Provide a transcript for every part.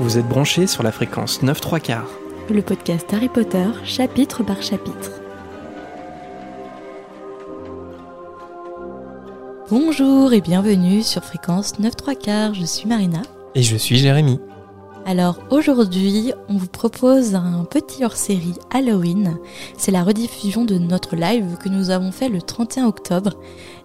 Vous êtes branchés sur la fréquence 9 3 quarts. Le podcast Harry Potter, chapitre par chapitre. Bonjour et bienvenue sur fréquence 9 3 quarts, je suis Marina. Et je suis Jérémy. Alors aujourd'hui, on vous propose un petit hors-série Halloween. C'est la rediffusion de notre live que nous avons fait le 31 octobre.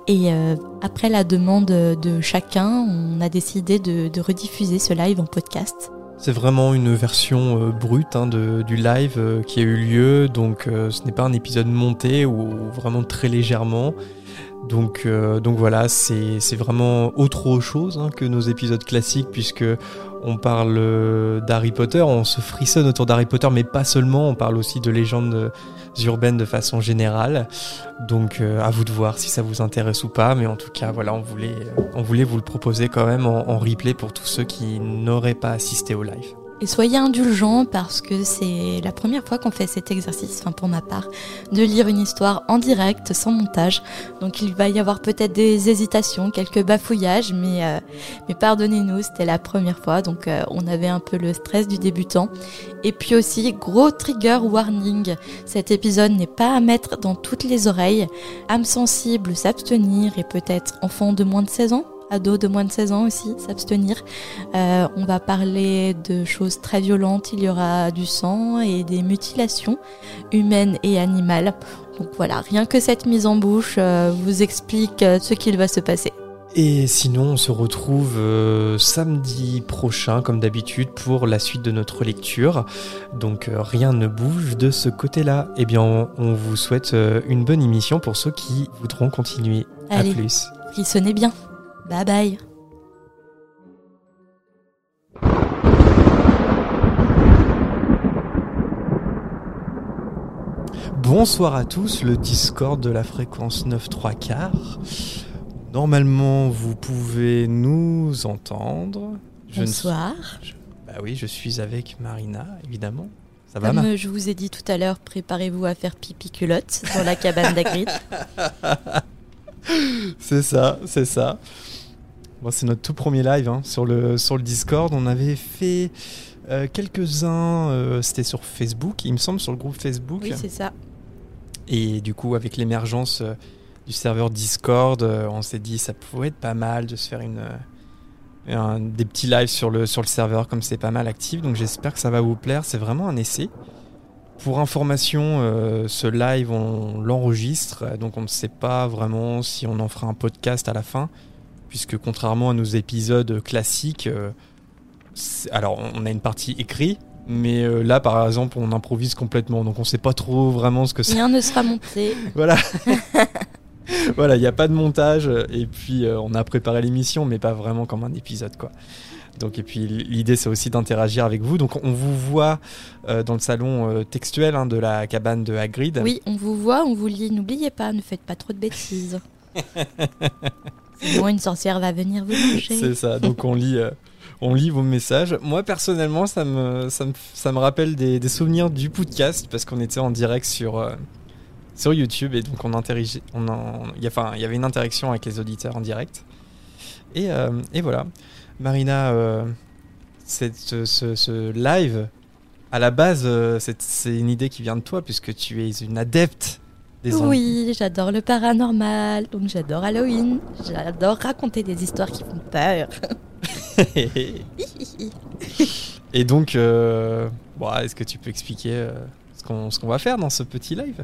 Et euh, après la demande de chacun, on a décidé de, de rediffuser ce live en podcast. C'est vraiment une version euh, brute hein, du live euh, qui a eu lieu, donc euh, ce n'est pas un épisode monté ou vraiment très légèrement. Donc, donc voilà, c'est c'est vraiment autre chose hein, que nos épisodes classiques puisque on parle euh, d'Harry Potter, on se frissonne autour d'Harry Potter, mais pas seulement, on parle aussi de légendes urbaines de façon générale. Donc euh, à vous de voir si ça vous intéresse ou pas, mais en tout cas voilà, on voulait, euh, vous le proposer quand même en replay pour tous ceux qui n'auraient pas assisté au live. Et soyez indulgents parce que c'est la première fois qu'on fait cet exercice, enfin pour ma part, de lire une histoire en direct, sans montage. Donc il va y avoir peut-être des hésitations, quelques bafouillages, mais, euh, mais pardonnez-nous, c'était la première fois, donc euh, on avait un peu le stress du débutant. Et puis aussi, gros trigger warning, cet épisode n'est pas à mettre dans toutes les oreilles. âme sensible, s'abstenir et peut-être enfant de moins de 16 ans ados de moins de 16 ans aussi, s'abstenir. Euh, on va parler de choses très violentes, il y aura du sang et des mutilations humaines et animales. Donc voilà, rien que cette mise en bouche euh, vous explique euh, ce qu'il va se passer. Et sinon, on se retrouve euh, samedi prochain, comme d'habitude, pour la suite de notre lecture. Donc euh, rien ne bouge de ce côté-là. Eh bien, on, on vous souhaite euh, une bonne émission pour ceux qui voudront continuer. Allez. À plus. Frissonnez bien. Bye bye. Bonsoir à tous, le Discord de la fréquence 9 3 quarts. Normalement, vous pouvez nous entendre. Je ne- Bonsoir. je- bah oui, je suis avec Marina, évidemment. Ça va, Comme euh, je vous ai dit tout à l'heure, préparez-vous à faire pipi culotte dans la cabane d'Agrid. C'est ça, c'est ça. Bon, c'est notre tout premier live hein, sur, le, sur le Discord. On avait fait euh, quelques-uns, euh, c'était sur Facebook, il me semble, sur le groupe Facebook. Oui, c'est ça. Et du coup, avec l'émergence euh, du serveur Discord, on s'est dit ça pouvait être pas mal de se faire une, un- des petits lives sur le, sur le serveur, comme c'est pas mal actif. Donc j'espère que ça va vous plaire. C'est vraiment un essai. Pour information, euh, ce live, on l'enregistre. Donc on ne sait pas vraiment si on en fera un podcast à la fin. Puisque contrairement à nos épisodes classiques, euh, alors on a une partie écrite. Mais euh, là, par exemple, on improvise complètement, donc on sait pas trop vraiment ce que c'est. Rien ne sera monté. Voilà. voilà, il n'y a pas de montage. Et puis, on a préparé l'émission, mais pas vraiment comme un épisode, quoi. Donc, et puis, l'idée, c'est aussi d'interagir avec vous. Donc, on vous voit euh, dans le salon euh, textuel hein, de la cabane de Hagrid. Oui, on vous voit, on vous lit. N'oubliez pas, ne faites pas trop de bêtises. Sinon, une sorcière va venir vous manger. C'est ça. Donc, on lit, euh, on lit vos messages. Moi, personnellement, ça me, ça me, ça me rappelle des, des souvenirs du podcast parce qu'on était en direct sur. sur YouTube et donc on interagit, on en- il y a- enfin, il y avait une interaction avec les auditeurs en direct. Et, et voilà. Marina, euh, cette- ce, live, à la base, euh, c'est une idée qui vient de toi puisque tu es une adepte des. Oui, j'adore le paranormal, donc j'adore Halloween. J'adore raconter des histoires qui font peur. et donc, euh, bon, est-ce que tu peux expliquer euh, ce qu'on ce qu'on va faire dans ce petit live?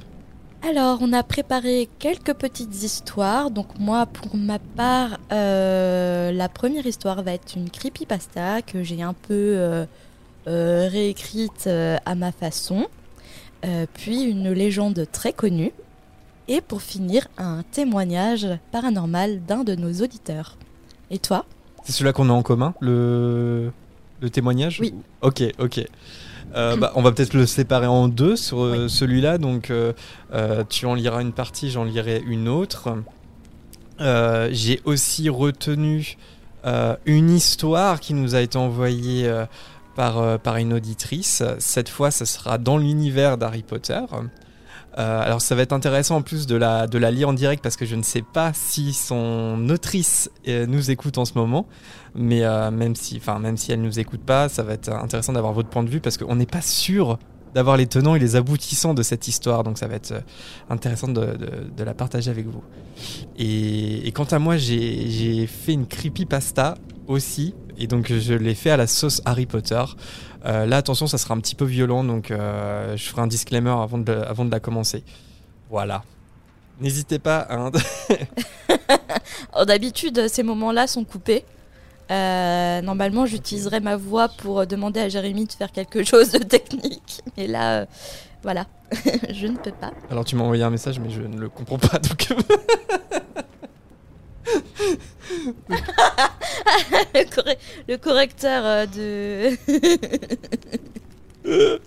Alors, on a préparé quelques petites histoires. Donc moi, pour ma part, euh, la première histoire va être une creepypasta que j'ai un peu euh, euh, réécrite à ma façon. Puis une légende très connue. Et pour finir, un témoignage paranormal d'un de nos auditeurs. Et toi? C'est celui-là qu'on a en commun, le, le témoignage? Oui. Ok, ok. Euh, bah, on va peut-être le séparer en deux sur euh, celui-là. Donc, euh, tu en liras une partie, j'en lirai une autre. J'ai aussi retenu une histoire qui nous a été envoyée par, par une auditrice. Cette fois, ça sera dans l'univers d'Harry Potter. Euh, alors ça va être intéressant en plus de la, de la lire en direct parce que je ne sais pas si son autrice euh, nous écoute en ce moment, mais euh, même, si, enfin, même si elle nous écoute pas, ça va être intéressant d'avoir votre point de vue parce qu'on n'est pas sûr d'avoir les tenants et les aboutissants de cette histoire, donc ça va être intéressant de, de, de la partager avec vous. Et, et quant à moi, j'ai fait une creepypasta aussi, et donc je l'ai fait à la sauce Harry Potter. Euh, là, attention, ça sera un petit peu violent, donc euh, je ferai un disclaimer avant de, avant de la commencer. Voilà. N'hésitez pas à... Oh, d'habitude, ces moments-là sont coupés. Euh, normalement, j'utiliserai ma voix pour demander à Jérémy de faire quelque chose de technique. Mais là, voilà, je ne peux pas. Alors, tu m'as envoyé un message, mais je ne le comprends pas. Donc... le, correcteur euh, de.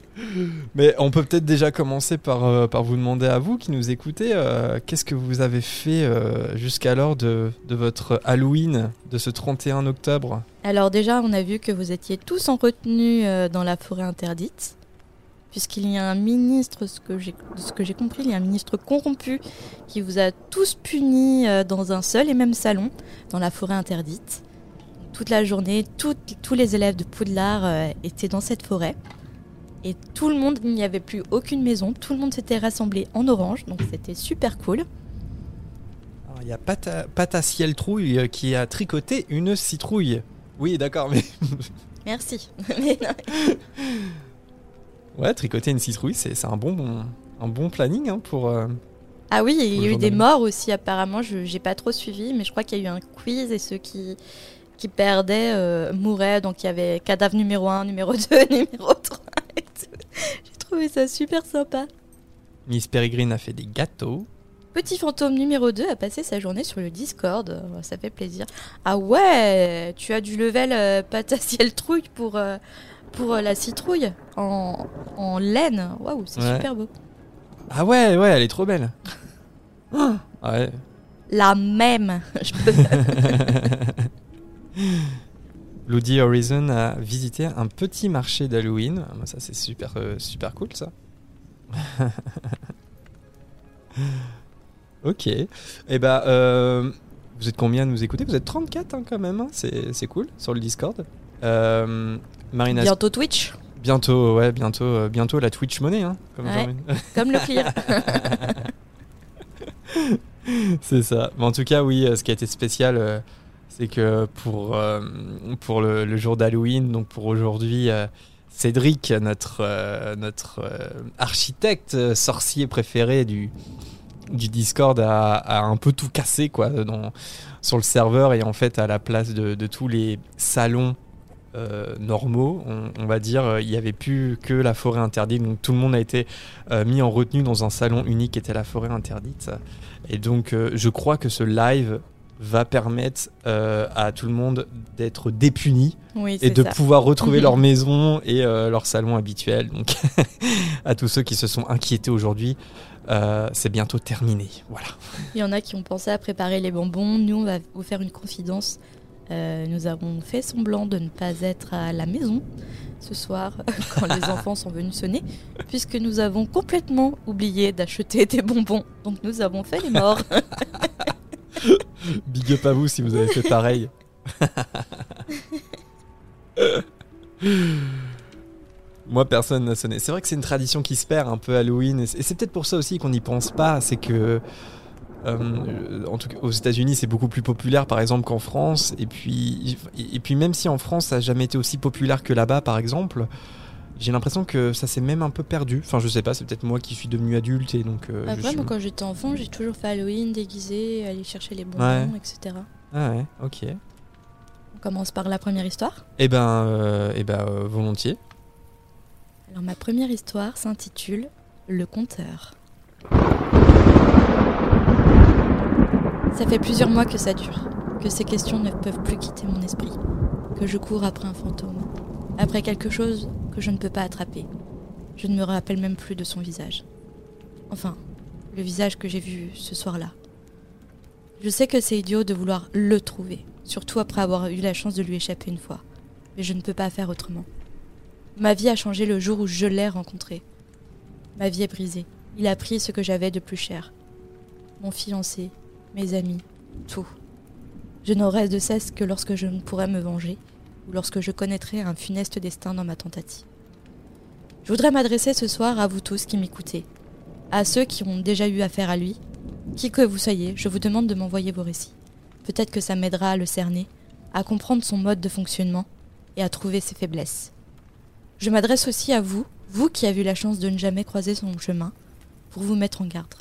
Mais on peut peut-être déjà commencer par, euh, par vous demander à vous qui nous écoutez, euh, qu'est-ce que vous avez fait jusqu'alors de, de, votre Halloween de ce 31 octobre? Alors déjà, on a vu que vous étiez tous en retenue dans la forêt interdite puisqu'il y a un ministre, ce que j'ai, ce que j'ai compris, il y a un ministre corrompu qui vous a tous punis euh, dans un seul et même salon, dans la forêt interdite. Toute la journée, tous les élèves de Poudlard euh, étaient dans cette forêt. Et tout le monde, il n'y avait plus aucune maison, tout le monde s'était rassemblé en orange, donc c'était super cool. Alors, il y a Pata, Ciel Trouille euh, qui a tricoté une citrouille. Oui, d'accord, mais. Merci. Ouais, tricoter une citrouille, c'est un bon, un bon planning hein, pour. Euh, ah oui, il y a eu des morts aussi apparemment. Je n'ai pas trop suivi, mais je crois qu'il y a eu un quiz et ceux qui qui perdaient euh, mouraient. Donc il y avait cadavre numéro 1, numéro 2, numéro 3 J'ai trouvé ça super sympa. Miss Peregrine a fait des gâteaux. Petit fantôme numéro 2 a passé sa journée sur le Discord. Euh, ça fait plaisir. Ah ouais, tu as du level euh, patassiel trouille pour, pour euh, la citrouille en, en laine. Waouh, c'est super beau. Ah ouais, ouais, elle est trop belle. Ah, ouais. La même. Je peux... Horizon a visité un petit marché d'Halloween. Ah, ça, c'est super, euh, super cool, ça. ok. Et eh bah, ben, euh, vous êtes combien à nous écouter? Vous êtes 34 hein, quand même. Hein. c'est cool sur le Discord. Euh, Bientôt Twitch Bientôt, ouais, bientôt, euh, bientôt la Twitch monnaie, hein, comme, comme le clear. c'est ça. Mais en tout cas, oui, euh, ce qui a été spécial, euh, c'est que pour, pour le, jour d'Halloween, donc pour aujourd'hui, Cédric, notre, notre architecte sorcier préféré du, du Discord, a, un peu tout cassé quoi, dans, sur le serveur et en fait, à la place de, de tous les salons euh, normaux, on, va dire, euh, il n'y avait plus que la forêt interdite. Donc tout le monde a été euh, mis en retenue dans un salon unique qui était la forêt interdite. Et donc je crois que ce live va permettre à tout le monde d'être dépuni et de pouvoir retrouver leur maison et leur salon habituel. Donc à tous ceux qui se sont inquiétés aujourd'hui, c'est bientôt terminé. Voilà. Il y en a qui ont pensé à préparer les bonbons. Nous, on va vous faire une confidence. Euh, nous avons fait semblant de ne pas être à la maison ce soir quand les enfants sont venus sonner, puisque nous avons complètement oublié d'acheter des bonbons. Donc nous avons fait les morts. Big up à vous si vous avez fait pareil. Moi, personne n'a sonné. C'est vrai que c'est une tradition qui se perd un peu Halloween. Et c'est peut-être pour ça aussi qu'on n'y pense pas. C'est que euh, en tout cas, aux États-Unis, c'est beaucoup plus populaire, par exemple, qu'en France. Et puis, et puis, même si en France, ça n'a jamais été aussi populaire que là-bas, par exemple, j'ai l'impression que ça s'est même un peu perdu. Enfin, je sais pas, c'est peut-être moi qui suis devenu adulte et donc. Euh, Après, moi, quand j'étais enfant, j'ai toujours fait Halloween déguisé, aller chercher les bonbons, etc. Ah ouais, ok. On commence par la première histoire Eh ben, euh, eh ben volontiers. Alors, ma première histoire s'intitule Le compteur. Ça fait plusieurs mois que ça dure, que ces questions ne peuvent plus quitter mon esprit, que je cours après un fantôme, après quelque chose que je ne peux pas attraper. Je ne me rappelle même plus de son visage. Enfin, le visage que j'ai vu ce soir-là. Je sais que c'est idiot de vouloir le trouver, surtout après avoir eu la chance de lui échapper une fois. Mais je ne peux pas faire autrement. Ma vie a changé le jour où je l'ai rencontré. Ma vie est brisée. Il a pris ce que j'avais de plus cher. Mon fiancé, mes amis, tout. Je n'aurai de cesse que lorsque je ne pourrai me venger, ou lorsque je connaîtrai un funeste destin dans ma tentative. Je voudrais m'adresser ce soir à vous tous qui m'écoutez, à ceux qui ont déjà eu affaire à lui. Qui que vous soyez, je vous demande de m'envoyer vos récits. Peut-être que ça m'aidera à le cerner, à comprendre son mode de fonctionnement et à trouver ses faiblesses. Je m'adresse aussi à vous, vous qui avez eu la chance de ne jamais croiser son chemin, pour vous mettre en garde.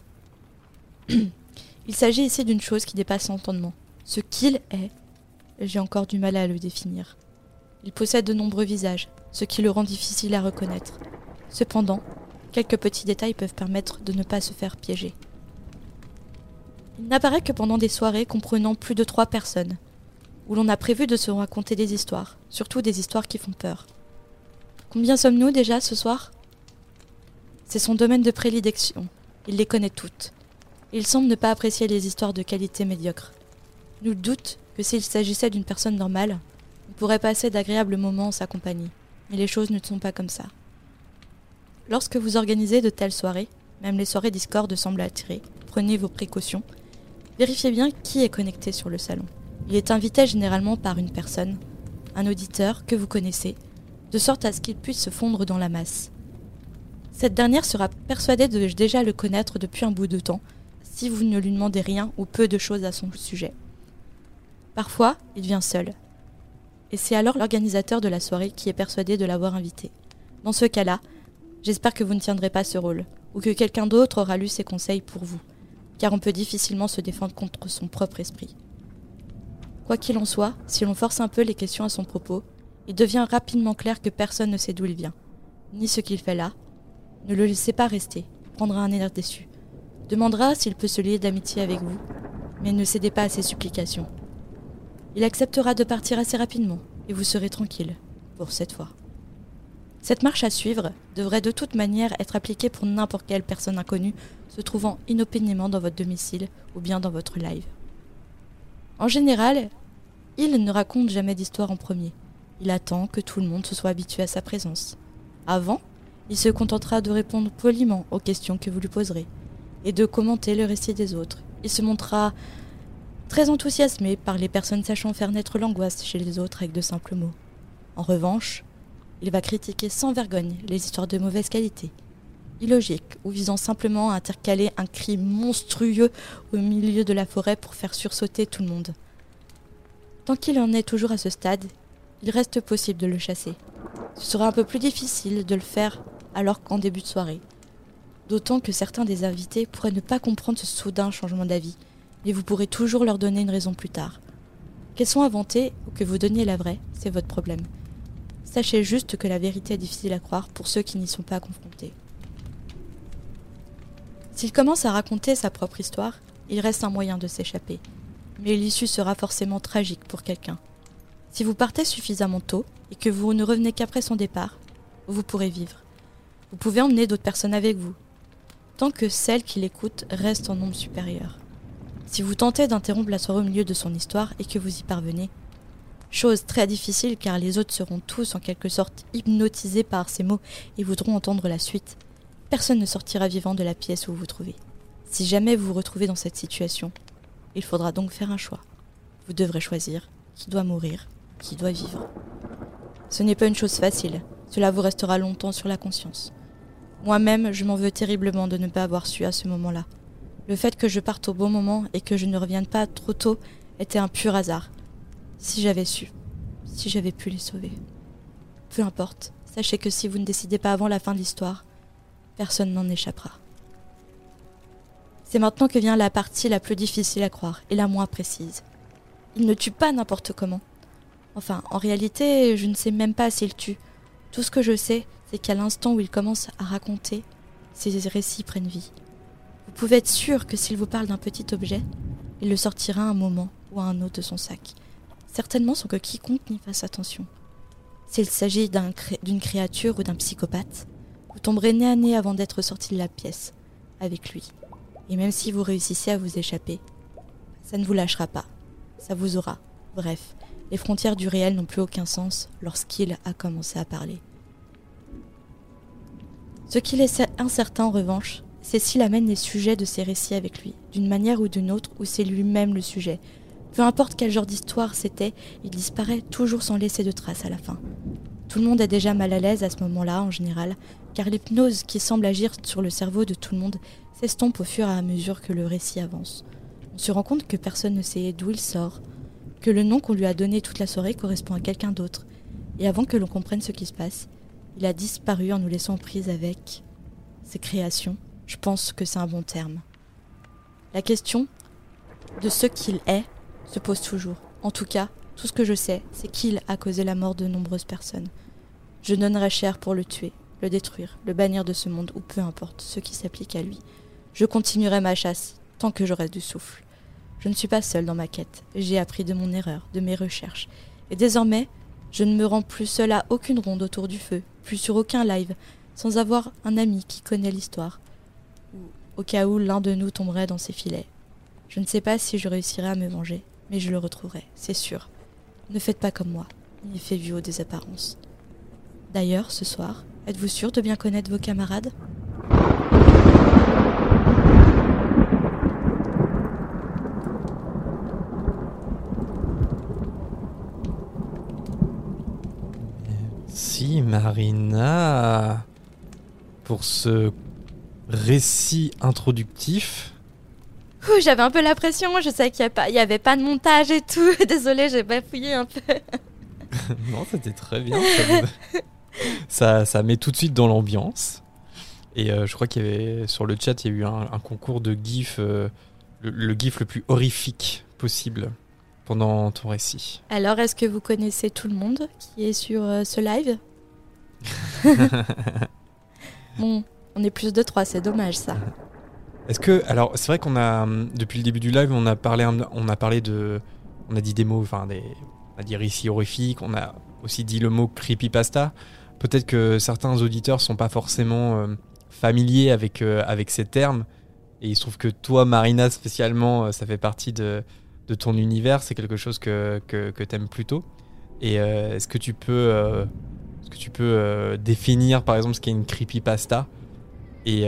Il s'agit ici d'une chose qui dépasse l'entendement. Ce qu'il est, j'ai encore du mal à le définir. Il possède de nombreux visages, ce qui le rend difficile à reconnaître. Cependant, quelques petits détails peuvent permettre de ne pas se faire piéger. Il n'apparaît que pendant des soirées comprenant plus de trois personnes, où l'on a prévu de se raconter des histoires, surtout des histoires qui font peur. Combien sommes-nous déjà ce soir? C'est son domaine de prédilection, il les connaît toutes. Il semble ne pas apprécier les histoires de qualité médiocre. Nous doute que s'il s'agissait d'une personne normale, on pourrait passer d'agréables moments en sa compagnie. Mais les choses ne sont pas comme ça. Lorsque vous organisez de telles soirées, même les soirées Discord semblent attirer, prenez vos précautions. Vérifiez bien qui est connecté sur le salon. Il est invité généralement par une personne, un auditeur que vous connaissez, de sorte à ce qu'il puisse se fondre dans la masse. Cette dernière sera persuadée de déjà le connaître depuis un bout de temps, si vous ne lui demandez rien ou peu de choses à son sujet. Parfois, il vient seul. Et c'est alors l'organisateur de la soirée qui est persuadé de l'avoir invité. Dans ce cas-là, j'espère que vous ne tiendrez pas ce rôle, ou que quelqu'un d'autre aura lu ses conseils pour vous, car on peut difficilement se défendre contre son propre esprit. Quoi qu'il en soit, si l'on force un peu les questions à son propos, il devient rapidement clair que personne ne sait d'où il vient, ni ce qu'il fait là. Ne le laissez pas rester, prendra un air déçu. Demandera s'il peut se lier d'amitié avec vous, mais ne cédez pas à ses supplications. Il acceptera de partir assez rapidement, et vous serez tranquille, pour cette fois. Cette marche à suivre devrait de toute manière être appliquée pour n'importe quelle personne inconnue se trouvant inopinément dans votre domicile ou bien dans votre live. En général, il ne raconte jamais d'histoire en premier. Il attend que tout le monde se soit habitué à sa présence. Avant, il se contentera de répondre poliment aux questions que vous lui poserez et de commenter le récit des autres. Il se montrera très enthousiasmé par les personnes sachant faire naître l'angoisse chez les autres avec de simples mots. En revanche, il va critiquer sans vergogne les histoires de mauvaise qualité, illogiques ou visant simplement à intercaler un cri monstrueux au milieu de la forêt pour faire sursauter tout le monde. Tant qu'il en est toujours à ce stade, il reste possible de le chasser. Ce sera un peu plus difficile de le faire alors qu'en début de soirée. D'autant que certains des invités pourraient ne pas comprendre ce soudain changement d'avis, mais vous pourrez toujours leur donner une raison plus tard. Qu'elles soient inventées ou que vous donniez la vraie, c'est votre problème. Sachez juste que la vérité est difficile à croire pour ceux qui n'y sont pas confrontés. S'il commence à raconter sa propre histoire, il reste un moyen de s'échapper, mais l'issue sera forcément tragique pour quelqu'un. Si vous partez suffisamment tôt et que vous ne revenez qu'après son départ, vous pourrez vivre. Vous pouvez emmener d'autres personnes avec vous, tant que celles qui l'écoutent restent en nombre supérieur. Si vous tentez d'interrompre la soirée au milieu de son histoire et que vous y parvenez, chose très difficile car les autres seront tous en quelque sorte hypnotisés par ces mots et voudront entendre la suite, personne ne sortira vivant de la pièce où vous vous trouvez. Si jamais vous vous retrouvez dans cette situation, il faudra donc faire un choix. Vous devrez choisir qui doit mourir, qui doit vivre. Ce n'est pas une chose facile, cela vous restera longtemps sur la conscience. Moi-même, je m'en veux terriblement de ne pas avoir su à ce moment-là. Le fait que je parte au bon moment et que je ne revienne pas trop tôt était un pur hasard. Si j'avais su, si j'avais pu les sauver. Peu importe, sachez que si vous ne décidez pas avant la fin de l'histoire, personne n'en échappera. C'est maintenant que vient la partie la plus difficile à croire et la moins précise. Il ne tue pas n'importe comment. Enfin, en réalité, je ne sais même pas s'il tue. Tout ce que je sais, c'est qu'à l'instant où il commence à raconter, ses récits prennent vie. Vous pouvez être sûr que s'il vous parle d'un petit objet, il le sortira un moment ou à un autre de son sac. Certainement sans que quiconque n'y fasse attention. S'il s'agit d'une créature ou d'un psychopathe, vous tomberez nez à nez avant d'être sorti de la pièce, avec lui. Et même si vous réussissez à vous échapper, ça ne vous lâchera pas. Ça vous aura. Bref, les frontières du réel n'ont plus aucun sens lorsqu'il a commencé à parler. Ce qu'il est incertain en revanche, Cécile amène les sujets de ses récits avec lui, d'une manière ou d'une autre, où c'est lui-même le sujet. Peu importe quel genre d'histoire c'était, il disparaît toujours sans laisser de traces à la fin. Tout le monde est déjà mal à l'aise à ce moment-là, en général, car l'hypnose qui semble agir sur le cerveau de tout le monde s'estompe au fur et à mesure que le récit avance. On se rend compte que personne ne sait d'où il sort, que le nom qu'on lui a donné toute la soirée correspond à quelqu'un d'autre, et avant que l'on comprenne ce qui se passe, il a disparu en nous laissant prise avec ses créations. Je pense que c'est un bon terme. La question de ce qu'il est se pose toujours. En tout cas, tout ce que je sais, c'est qu'il a causé la mort de nombreuses personnes. Je donnerai cher pour le tuer, le détruire, le bannir de ce monde, ou peu importe ce qui s'applique à lui. Je continuerai ma chasse, tant que j'aurai du souffle. Je ne suis pas seule dans ma quête, j'ai appris de mon erreur, de mes recherches, et désormais, je ne me rends plus seule à aucune ronde autour du feu, plus sur aucun live, sans avoir un ami qui connaît l'histoire, au cas où l'un de nous tomberait dans ses filets. Je ne sais pas si je réussirai à me venger, mais je le retrouverai, c'est sûr. Ne faites pas comme moi, ni fait vieux des apparences. D'ailleurs, ce soir, êtes-vous sûr de bien connaître vos camarades? Si, Marina, pour ce récit introductif. J'avais un peu la pression, je savais qu'il n'y avait pas de montage et tout. Désolée, j'ai bafouillé un peu. non, c'était très bien. Ça, ça, met tout de suite dans l'ambiance. Et euh, je crois qu'il y avait sur le chat, il y a eu un, un concours de GIF, euh, le, le, GIF le plus horrifique possible pendant ton récit. Alors, est-ce que vous connaissez tout le monde qui est sur euh, ce live Bon, on est plus de trois, c'est dommage ça. Est-ce que alors c'est vrai qu'on a depuis le début du live on a parlé on a parlé de on a dit des mots enfin des on a dit récits horrifiques on a aussi dit le mot creepypasta peut-être que certains auditeurs sont pas forcément euh, familiers avec euh, avec ces termes et il se trouve que toi Marina spécialement euh, ça fait partie de, de ton univers c'est quelque chose que que, que t'aimes plutôt et euh, est-ce que tu peux euh, est-ce que tu peux euh, définir par exemple ce qu'est une creepypasta? Et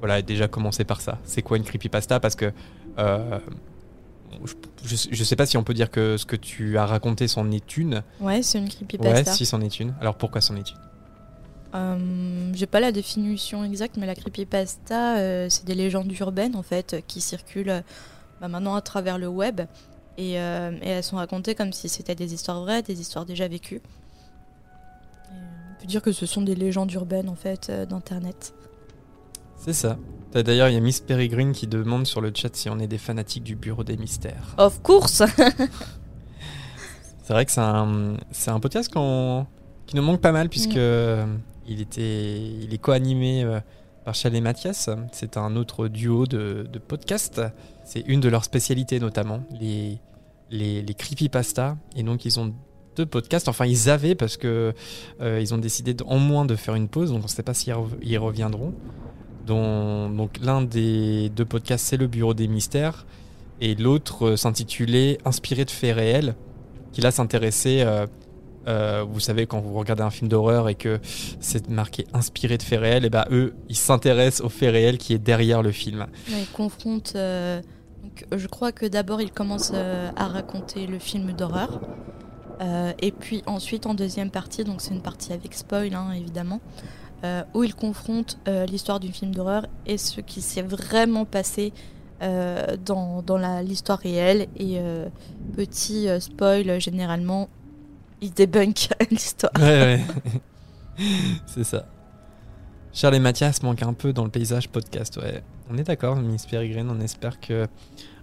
voilà, déjà commencer par ça. C'est quoi une creepypasta? Parce que je, je, sais pas si on peut dire que ce que tu as raconté c'en est une. Ouais, c'est une creepypasta. Ouais, si c'en est une. Alors pourquoi c'en est une? J'ai pas la définition exacte, mais la creepypasta, c'est des légendes urbaines en fait qui circulent bah, maintenant à travers le web et, euh, et, elles sont racontées comme si c'était des histoires vraies, des histoires déjà vécues. Et on peut dire que ce sont des légendes urbaines en fait d'internet. C'est ça. D'ailleurs, il y a Miss Peregrine qui demande sur le chat si on est des fanatiques du Bureau des Mystères. Of course C'est vrai que c'est un, un podcast qui nous manque pas mal puisque mm. il, était, il est co-animé euh, par Chal et Mathias. C'est un autre duo de, podcasts. C'est une de leurs spécialités notamment, les, les, creepypasta. Et donc ils ont deux podcasts. Enfin, ils avaient parce que euh, ils ont décidé en moins de faire une pause, donc on ne sait pas s'ils y reviendront donc l'un des deux podcasts c'est le Bureau des Mystères et l'autre euh, s'intitulait Inspiré de faits réels, qui là s'intéressait, euh, euh, vous savez quand vous regardez un film d'horreur et que c'est marqué Inspiré de faits réels, et ben eux ils s'intéressent aux faits réels qui est derrière le film. Ils confrontent. Donc, je crois que d'abord ils commencent à raconter le film d'horreur. et puis ensuite en deuxième partie, donc c'est une partie avec spoil hein, évidemment, euh, où il confronte euh, l'histoire du film d'horreur et ce qui s'est vraiment passé euh, dans, dans l'histoire réelle. Et euh, petit spoil, généralement, il débunk l'histoire. Ouais, ouais. C'est ça. Charles et Mathias manquent un peu dans le paysage podcast, ouais. On est d'accord, Miss Peregrine, on espère que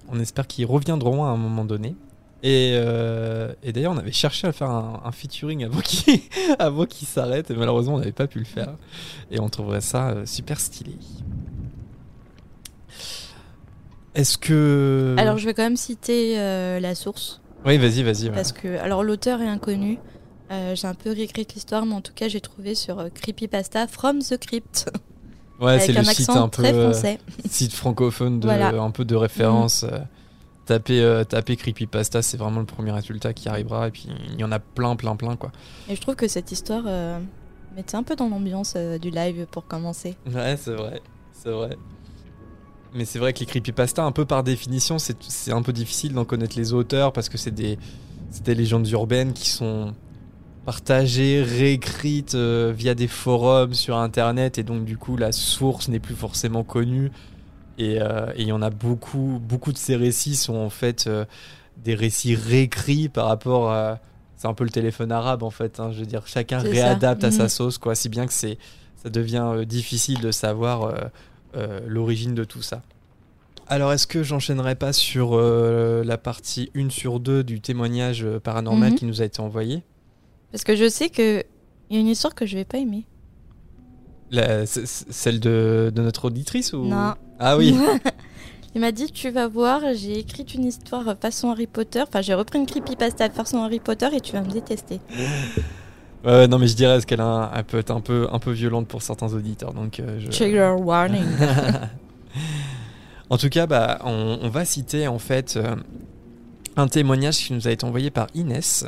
on espère qu'ils reviendront à un moment donné. Et, euh, et d'ailleurs, on avait cherché à faire un, un featuring avant qu'il avant qu'il s'arrête, et malheureusement, on n'avait pas pu le faire. Et on trouverait ça euh, super stylé. Est-ce que. Alors, je vais quand même citer euh, la source. Oui, vas-y, vas-y. Parce que, alors, l'auteur est inconnu. Euh, j'ai un peu réécrit l'histoire, mais en tout cas, j'ai trouvé sur Creepypasta From the Crypt. Ouais, c'est le site un peu. Français. site francophone de, voilà. un peu de référence. Mmh taper, euh, taper creepypasta, c'est vraiment le premier résultat qui arrivera. Et puis il y en a plein, plein, plein quoi. Et je trouve que cette histoire euh, mettait un peu dans l'ambiance euh, du live pour commencer. Ouais, c'est vrai. C'est vrai. Mais c'est vrai que les creepypasta, un peu par définition, c'est un peu difficile d'en connaître les auteurs parce que c'est des, des légendes urbaines qui sont partagées, réécrites euh, via des forums sur internet et donc du coup la source n'est plus forcément connue. Et euh, il y en a beaucoup, beaucoup de ces récits sont en fait euh, des récits réécrits par rapport à. C'est un peu le téléphone arabe en fait. hein. je veux dire, chacun ça. réadapte à sa Mhm. sauce, quoi. Si bien que c'est, ça devient difficile de savoir l'origine de tout ça. Alors, est-ce que j'enchaînerai pas sur euh, la partie 1 sur 2 du témoignage euh, paranormal Mhm. qui nous a été envoyé? Parce que je sais que il y a une histoire que je vais pas aimer. La- Celle de, de notre auditrice ou... Non. Ah oui Il m'a dit tu vas voir, j'ai écrit une histoire façon Harry Potter. Enfin, j'ai repris une creepypasta façon Harry Potter et tu vas me détester. Ouais, non, mais je dirais parce qu'elle a un- elle peut être un peu, un peu violente pour certains auditeurs. Donc, euh, je... Trigger warning. en tout cas, bah, on, on va citer en fait euh, un témoignage qui nous a été envoyé par Inès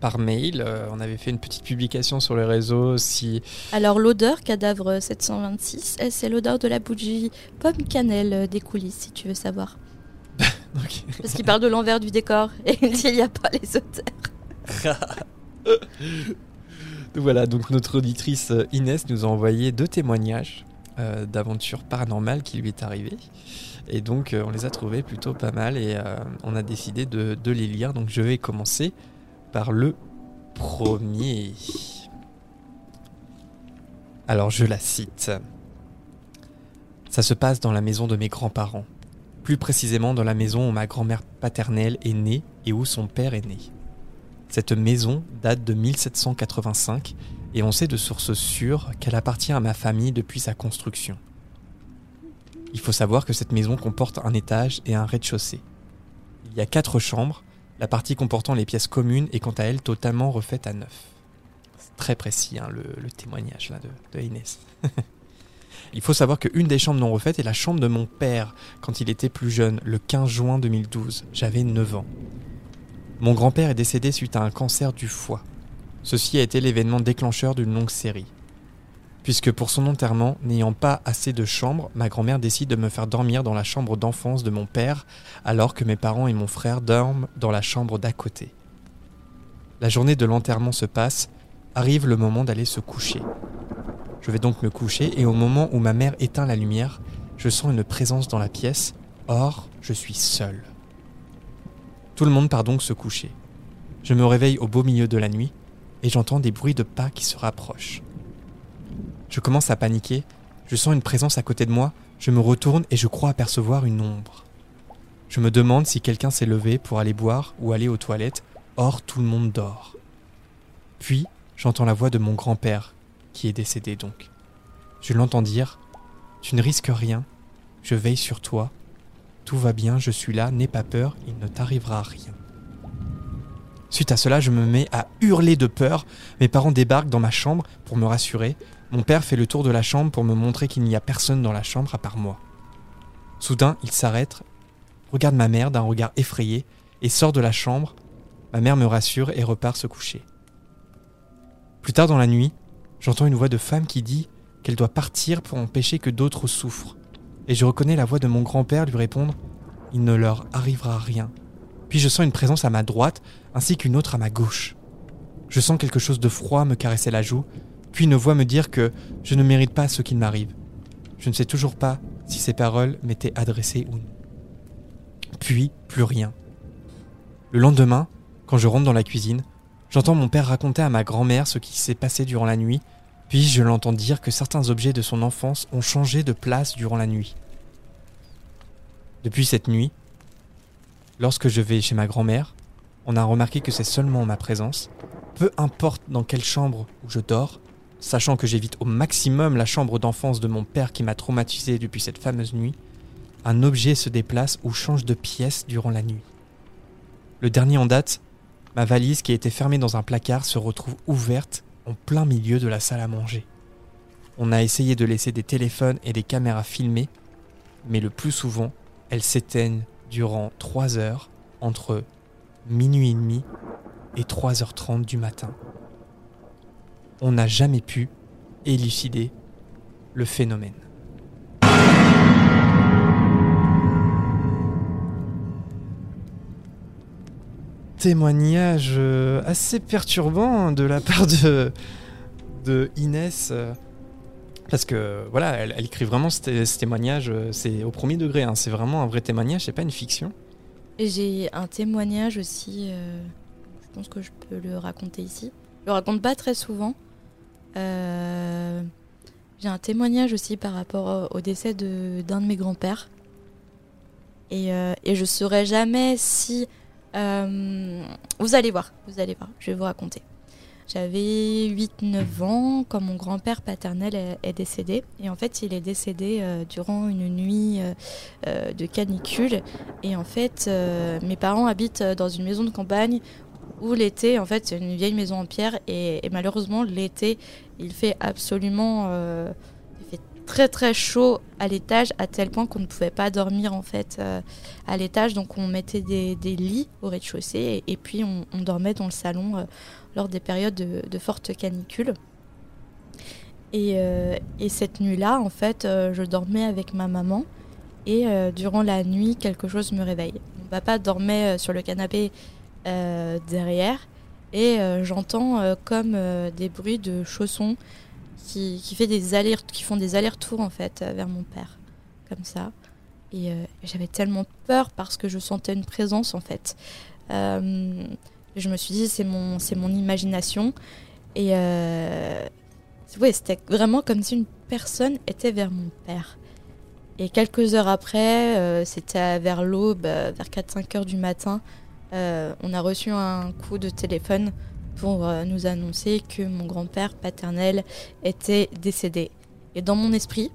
par mail. Euh, on avait fait une petite publication sur les réseaux. Si Alors l'odeur cadavre 726, eh, c'est l'odeur de la bougie pomme cannelle euh, des coulisses si tu veux savoir. Parce qu'il parle de l'envers du décor et il dit il n'y a pas les odeurs. Voilà, donc notre auditrice euh, Inès nous a envoyé deux témoignages euh, d'aventures paranormales qui lui est arrivées. Et donc euh, on les a trouvés plutôt pas mal et on a décidé de les lire. Donc je vais commencer par le premier. Alors je la cite. Ça se passe dans la maison de mes grands-parents. Plus précisément dans la maison où ma grand-mère paternelle est née et où son père est né. Cette maison date de 1785 et on sait de sources sûres qu'elle appartient à ma famille depuis sa construction. Il faut savoir que cette maison comporte un étage et un rez-de-chaussée. Il y a quatre chambres, la partie comportant les pièces communes est quant à elle totalement refaite à neuf. C'est très précis hein, le, témoignage là, de, de Inès. Il faut savoir qu'une des chambres non refaites est la chambre de mon père quand il était plus jeune, le 15 juin 2012. J'avais 9 ans. Mon grand-père est décédé suite à un cancer du foie. Ceci a été l'événement déclencheur d'une longue série. Puisque pour son enterrement, n'ayant pas assez de chambres, ma grand-mère décide de me faire dormir dans la chambre d'enfance de mon père, alors que mes parents et mon frère dorment dans la chambre d'à côté. La journée de l'enterrement se passe, arrive le moment d'aller se coucher. Je vais donc me coucher et au moment où ma mère éteint la lumière, je sens une présence dans la pièce, or je suis seul. Tout le monde part donc se coucher. Je me réveille au beau milieu de la nuit et j'entends des bruits de pas qui se rapprochent. Je commence à paniquer, je sens une présence à côté de moi, je me retourne et je crois apercevoir une ombre. Je me demande si quelqu'un s'est levé pour aller boire ou aller aux toilettes, or tout le monde dort. Puis j'entends la voix de mon grand-père, qui est décédé donc. Je l'entends dire Tu ne risques rien, je veille sur toi, tout va bien, je suis là, n'aie pas peur, il ne t'arrivera rien. Suite à cela, je me mets à hurler de peur. Mes parents débarquent dans ma chambre pour me rassurer. Mon père fait le tour de la chambre pour me montrer qu'il n'y a personne dans la chambre à part moi. Soudain, il s'arrête, regarde ma mère d'un regard effrayé et sort de la chambre. Ma mère me rassure et repart se coucher. Plus tard dans la nuit, j'entends une voix de femme qui dit qu'elle doit partir pour empêcher que d'autres souffrent. Et je reconnais la voix de mon grand-père lui répondre Il ne leur arrivera rien. Puis je sens une présence à ma droite ainsi qu'une autre à ma gauche. Je sens quelque chose de froid me caresser la joue, puis une voix me dire que je ne mérite pas ce qu'il m'arrive. Je ne sais toujours pas si ces paroles m'étaient adressées ou non. Puis, plus rien. Le lendemain, quand je rentre dans la cuisine, j'entends mon père raconter à ma grand-mère ce qui s'est passé durant la nuit, puis je l'entends dire que certains objets de son enfance ont changé de place durant la nuit. Depuis cette nuit, lorsque je vais chez ma grand-mère, on a remarqué que c'est seulement ma présence, peu importe dans quelle chambre où je dors, sachant que j'évite au maximum la chambre d'enfance de mon père qui m'a traumatisé depuis cette fameuse nuit, un objet se déplace ou change de pièce durant la nuit. Le dernier en date, ma valise qui été fermée dans un placard se retrouve ouverte en plein milieu de la salle à manger. On a essayé de laisser des téléphones et des caméras filmer, mais le plus souvent, elles s'éteignent durant 3 heures entre minuit et demi et 3h30 du matin. On n'a jamais pu élucider le phénomène. Témoignage euh, assez perturbant de la part de, de Inès. euh, Parce que voilà, elle, écrit vraiment ce, té- ce témoignage, euh, c'est au premier degré, hein, c'est vraiment un vrai témoignage, c'est pas une fiction. J'ai un témoignage aussi, je pense que je peux le raconter ici. Je le raconte pas très souvent. J'ai un témoignage aussi par rapport au- décès d'un de, mes grands-pères. Et, euh, et je saurais jamais si... euh, vous allez voir, vous allez voir, je vais vous raconter. J'avais 8-9 ans quand mon grand-père paternel est, décédé. Et en fait, il est décédé euh, durant une nuit euh, de canicule. Et en fait, mes parents habitent dans une maison de campagne où l'été, en fait, c'est une vieille maison en pierre. Et malheureusement, l'été, il fait absolument. Très très chaud à l'étage, à tel point qu'on ne pouvait pas dormir en fait euh, à l'étage. Donc on mettait des, des lits au rez-de-chaussée et, puis on, dormait dans le salon euh, lors des périodes de, fortes canicules. Et, euh, et cette nuit-là, en fait, je dormais avec ma maman. Et durant la nuit, quelque chose me réveille. Mon papa dormait sur le canapé derrière. Et j'entends comme des bruits de chaussons qui, fait des allers, qui font des allers-retours en fait euh, vers mon père. Comme ça. Et euh, j'avais tellement peur parce que je sentais une présence en fait. Euh, je me suis dit, c'est mon, c'est mon imagination. Et ouais, c'était vraiment comme si une personne était vers mon père. Et quelques heures après, c'était vers l'aube, vers 4-5 heures du matin, on a reçu un coup de téléphone pour euh, nous annoncer que mon grand-père paternel était décédé. Et dans mon esprit,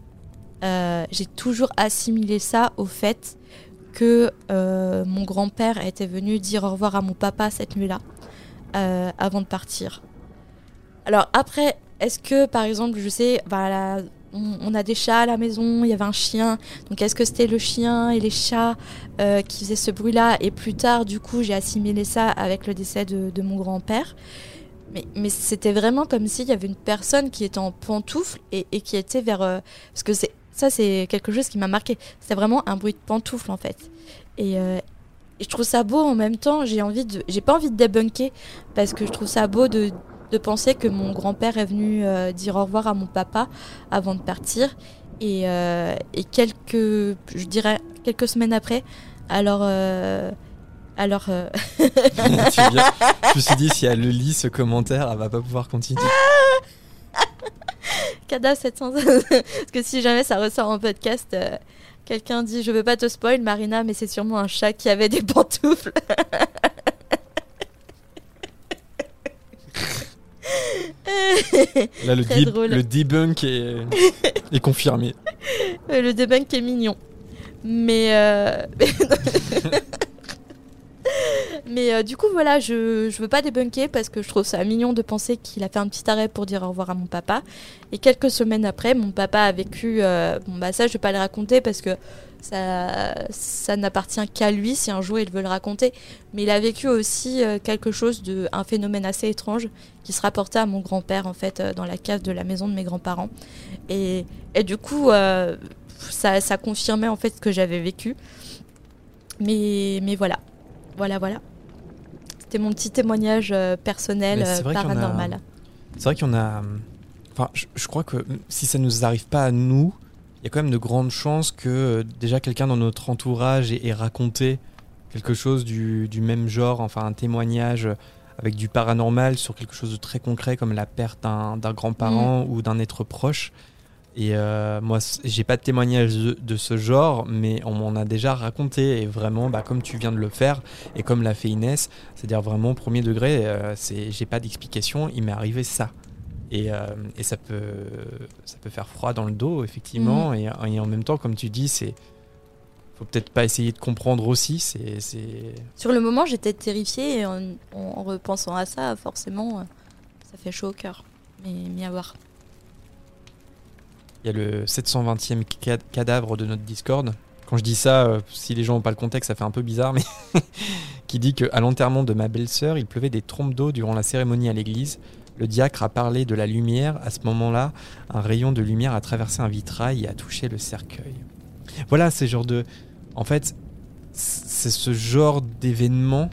euh, j'ai toujours assimilé ça au fait que euh, mon grand-père était venu dire au revoir à mon papa cette nuit-là, avant de partir. Alors après, est-ce que par exemple, je sais, bah, on, a des chats à la maison, il y avait un chien, donc est-ce que c'était le chien et les chats euh, qui faisaient ce bruit-là? Et plus tard, du coup, j'ai assimilé ça avec le décès de, mon grand-père. Mais, mais c'était vraiment comme s'il y avait une personne qui était en pantoufle et, qui était vers... euh, parce que ça, c'est quelque chose qui m'a marqué. C'était vraiment un bruit de pantoufle, en fait. Et, euh, je trouve ça beau en même temps. J'ai envie. J'ai pas envie de débunker parce que je trouve ça beau de, de penser que mon grand-père est venu euh, dire au revoir à mon papa avant de partir. Et, euh, et quelques... Je dirais quelques semaines après, alors... euh, alors... Je me suis dit, si elle le lit, ce commentaire, elle va pas pouvoir continuer. Cada 700. Parce que si jamais ça ressort en podcast, quelqu'un dit Je veux pas te spoil, Marina, mais c'est sûrement un chat qui avait des pantoufles. Là, le, Très deb- drôle. le debunk est, est confirmé. Euh, Le debunk est mignon. Mais. euh, Mais euh, du coup, voilà, je, je veux pas débunker parce que je trouve ça mignon de penser qu'il a fait un petit arrêt pour dire au revoir à mon papa. Et quelques semaines après, mon papa a vécu. euh, bon, bah, ça, je vais pas le raconter parce que ça, ça n'appartient qu'à lui si un jour il veut le raconter. Mais il a vécu aussi euh, quelque chose de. un phénomène assez étrange qui se rapportait à mon grand-père, en fait, euh, dans la cave de la maison de mes grands-parents. Et, et du coup, euh, ça, ça confirmait en fait ce que j'avais vécu. Mais, mais voilà. Voilà, voilà. C'était mon petit témoignage personnel, paranormal. C'est vrai qu'il y en a. hum, Enfin, je, je crois que si ça ne nous arrive pas à nous, il y a quand même de grandes chances que euh, déjà quelqu'un dans notre entourage ait, ait raconté quelque chose du, du même genre, enfin un témoignage avec du paranormal sur quelque chose de très concret comme la perte d'un grand-parent Mm. ou d'un être proche. Et euh, moi, j'ai pas de témoignage de, de ce genre, mais on m'en a déjà raconté. Et vraiment, bah, comme tu viens de le faire, et comme l'a fait Inès, c'est-à-dire vraiment premier degré, euh, c'est, j'ai pas d'explication, il m'est arrivé ça. Et, euh, et ça, peut, ça peut faire froid dans le dos, effectivement. Et, et en même temps, comme tu dis, c'est. Faut peut-être pas essayer de comprendre aussi. C'est, c'est... Sur le moment, j'étais terrifiée et en, en repensant à ça, forcément, euh, ça fait chaud au cœur. Mais, mais à voir. Il y a le 720e ca- cadavre de notre Discord. Quand je dis ça, euh, si les gens n'ont pas le contexte, ça fait un peu bizarre, mais qui dit qu'à l'enterrement de ma belle-sœur, il pleuvait des trompes d'eau durant la cérémonie à l'église. Le diacre a parlé de la lumière. À ce moment-là, un rayon de lumière a traversé un vitrail et a touché le cercueil. Voilà, c'est genre de. En fait, c'est ce genre d'événement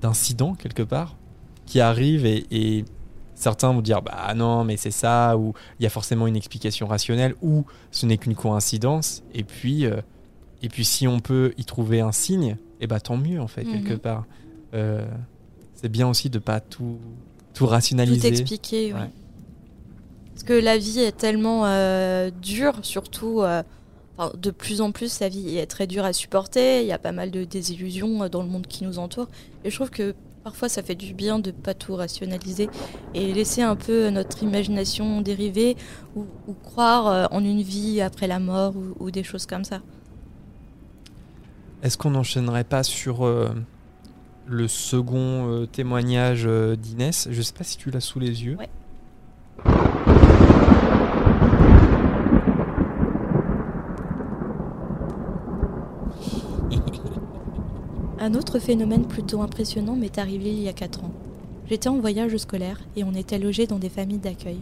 d'incidents quelque part qui arrivent et, certains vont dire bah non mais c'est ça ou il y a forcément une explication rationnelle ou ce n'est qu'une coïncidence et puis euh, et puis si on peut y trouver un signe et eh bah tant mieux en fait quelque Mhm. part Euh, c'est bien aussi de pas tout tout rationaliser Tout expliquer, oui. Ouais. Parce que la vie est tellement euh, dure, surtout euh, enfin, de plus en plus, la vie est très dure à supporter. Il y a pas mal de désillusions euh, dans le monde qui nous entoure. Et je trouve que parfois ça fait du bien de pas tout rationaliser et laisser un peu notre imagination dériver ou, ou croire en une vie après la mort ou, ou des choses comme ça. Est-ce qu'on n'enchaînerait pas sur euh, le second euh, témoignage euh, d'Inès Je sais pas si tu l'as sous les yeux. Ouais. Un autre phénomène plutôt impressionnant m'est arrivé il y a 4 ans. J'étais en voyage scolaire et on était logés dans des familles d'accueil.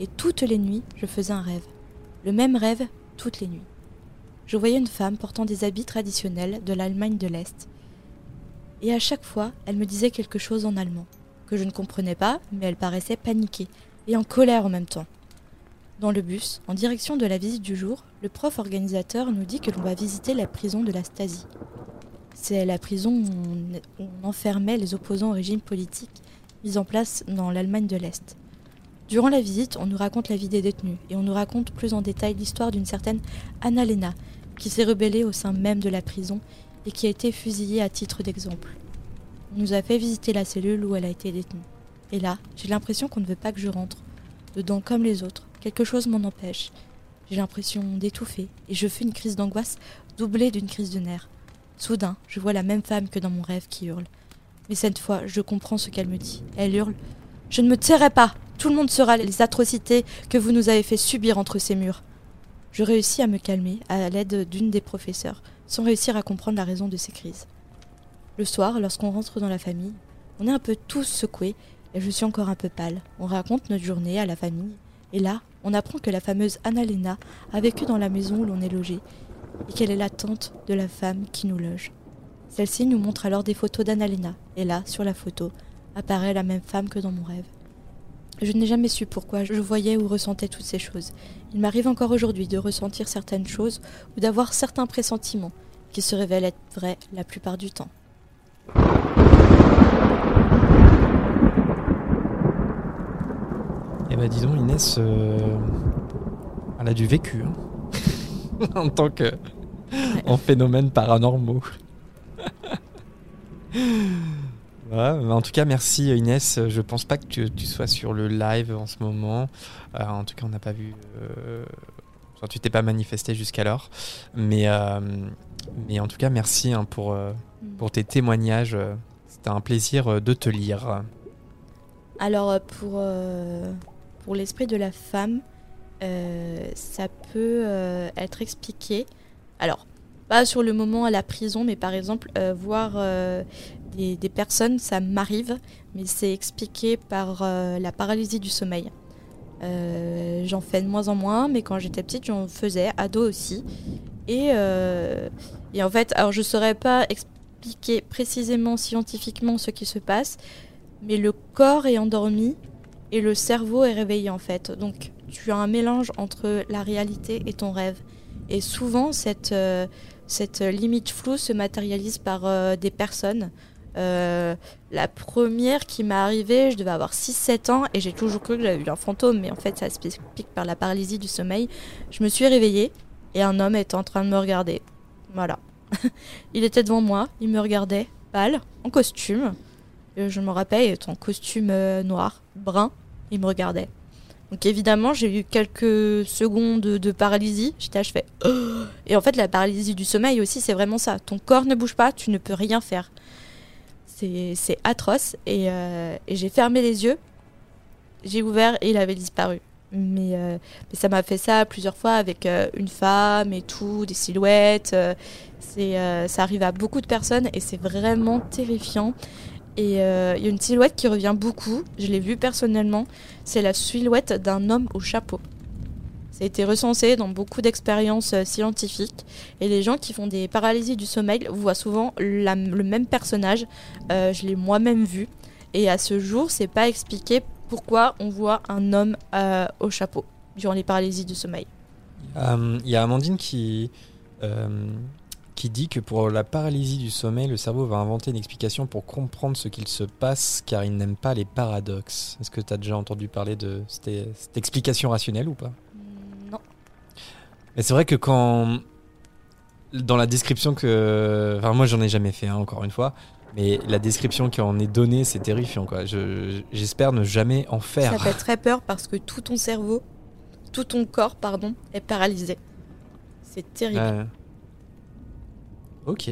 Et toutes les nuits, je faisais un rêve. Le même rêve toutes les nuits. Je voyais une femme portant des habits traditionnels de l'Allemagne de l'Est. Et à chaque fois, elle me disait quelque chose en allemand, que je ne comprenais pas, mais elle paraissait paniquée et en colère en même temps. Dans le bus, en direction de la visite du jour, le prof organisateur nous dit que l'on va visiter la prison de la Stasi. C'est la prison où on, enfermait les opposants au régime politique mis en place dans l'Allemagne de l'Est. Durant la visite, on nous raconte la vie des détenus et on nous raconte plus en détail l'histoire d'une certaine Annalena qui s'est rebellée au sein même de la prison et qui a été fusillée à titre d'exemple. On nous a fait visiter la cellule où elle a été détenue. Et là, j'ai l'impression qu'on ne veut pas que je rentre. Dedans comme les autres, quelque chose m'en empêche. J'ai l'impression d'étouffer et je fais une crise d'angoisse doublée d'une crise de nerfs. Soudain, je vois la même femme que dans mon rêve qui hurle. Mais cette fois, je comprends ce qu'elle me dit. Elle hurle Je ne me tairai pas Tout le monde saura les atrocités que vous nous avez fait subir entre ces murs. Je réussis à me calmer à l'aide d'une des professeurs, sans réussir à comprendre la raison de ces crises. Le soir, lorsqu'on rentre dans la famille, on est un peu tous secoués et je suis encore un peu pâle. On raconte notre journée à la famille et là, on apprend que la fameuse Annalena a vécu dans la maison où l'on est logé et qu'elle est la tante de la femme qui nous loge. Celle-ci nous montre alors des photos d'Annalena et là, sur la photo, apparaît la même femme que dans mon rêve. Je n'ai jamais su pourquoi je voyais ou ressentais toutes ces choses. Il m'arrive encore aujourd'hui de ressentir certaines choses ou d'avoir certains pressentiments qui se révèlent être vrais la plupart du temps. Eh ben dis donc Inès, euh, elle a du vécu hein. en tant que en phénomène paranormaux. Ouais, mais en tout cas, merci Inès. Je pense pas que tu, tu sois sur le live en ce moment. Euh, en tout cas, on n'a pas vu. euh, enfin, tu t'es pas manifesté jusqu'alors. Mais, euh, mais en tout cas, merci hein, pour, euh, pour tes témoignages. C'était un plaisir euh, de te lire. Alors euh, pour, euh, pour l'esprit de la femme, euh, ça peut euh, être expliqué. Alors, pas sur le moment à la prison, mais par exemple, euh, voir euh, des, personnes, ça m'arrive, mais c'est expliqué par euh, la paralysie du sommeil. J'en fais de moins en moins, mais quand j'étais petite, j'en faisais, ado aussi. Et, et en fait, alors je saurais pas expliquer précisément scientifiquement ce qui se passe, mais le corps est endormi et le cerveau est réveillé en fait. Donc tu as un mélange entre la réalité et ton rêve. Et souvent, cette, euh, cette limite floue se matérialise par euh, des personnes. Euh, la première qui m'est arrivée, je devais avoir 6-7 ans et j'ai toujours cru que j'avais vu un fantôme, mais en fait ça s'explique par la paralysie du sommeil. Je me suis réveillée et un homme était en train de me regarder. Voilà. il était devant moi, il me regardait, pâle, en costume. Je me rappelle, il était en costume noir, brun, il me regardait. Donc évidemment, j'ai eu quelques secondes de, paralysie. J'étais là, je. Oh Et en fait, la paralysie du sommeil aussi, c'est vraiment ça. Ton corps ne bouge pas, tu ne peux rien faire. C'est atroce. Et, euh, et j'ai fermé les yeux. J'ai ouvert et il avait disparu. Mais, euh, ça m'a fait ça plusieurs fois avec euh, une femme et tout, des silhouettes. ça arrive à beaucoup de personnes et c'est vraiment terrifiant. Et euh, il y a une silhouette qui revient beaucoup, je l'ai vue personnellement, c'est la silhouette d'un homme au chapeau. Ça a été recensé dans beaucoup d'expériences euh, scientifiques. Et les gens qui font des paralysies du sommeil voient souvent le même personnage. Euh, je l'ai moi-même vu. Et à ce jour, c'est pas expliqué pourquoi on voit un homme au chapeau durant les paralysies du sommeil. Il y a Amandine qui, qui dit que pour la paralysie du sommeil, le cerveau va inventer une explication pour comprendre ce qu'il se passe car il n'aime pas les paradoxes. Est-ce que tu as déjà entendu parler de cette, cette explication rationnelle ou pas? Non. Mais c'est vrai que quand. Dans la description que. Enfin, moi, j'en ai jamais fait, hein, encore une fois. Mais la description qui en est donnée, c'est terrifiant, quoi. Je- J'espère ne jamais en faire. Ça fait très peur parce que tout ton cerveau, tout ton corps, pardon, est paralysé. C'est terrible. Ouais. Ok.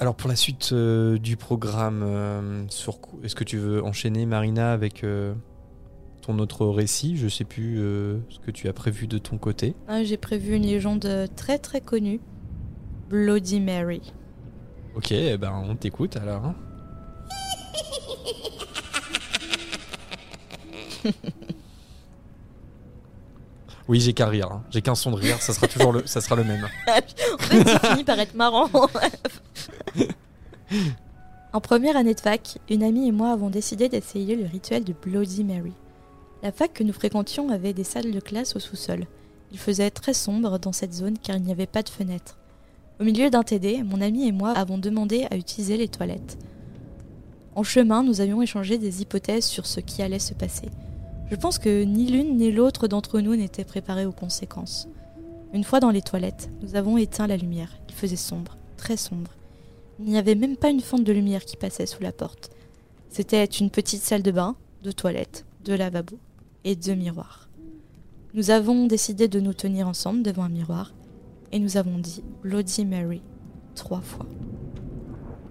Alors pour la suite euh, du programme, euh, sur est-ce que tu veux enchaîner Marina avec euh, ton autre récit? Je sais plus euh, ce que tu as prévu de ton côté. Ah, J'ai prévu une légende très très connue, Bloody Mary. Ok, eh ben on t'écoute alors. oui, j'ai qu'un rire. hein. J'ai qu'un son de rire. Ça sera toujours le, ça sera le même. En fait, ça finit par être marrant. en première année de fac, une amie et moi avons décidé d'essayer le rituel de Bloody Mary. La fac que nous fréquentions avait des salles de classe au sous-sol. Il faisait très sombre dans cette zone car il n'y avait pas de fenêtre. Au milieu d'un TD, mon ami et moi avons demandé à utiliser les toilettes. En chemin, nous avions échangé des hypothèses sur ce qui allait se passer. Je pense que ni l'une ni l'autre d'entre nous n'était préparée aux conséquences. Une fois dans les toilettes, nous avons éteint la lumière. Il faisait sombre, très sombre. Il n'y avait même pas une fente de lumière qui passait sous la porte. C'était une petite salle de bain, de toilettes, de lavabo et de miroirs. Nous avons décidé de nous tenir ensemble devant un miroir et nous avons dit Bloody Mary trois fois.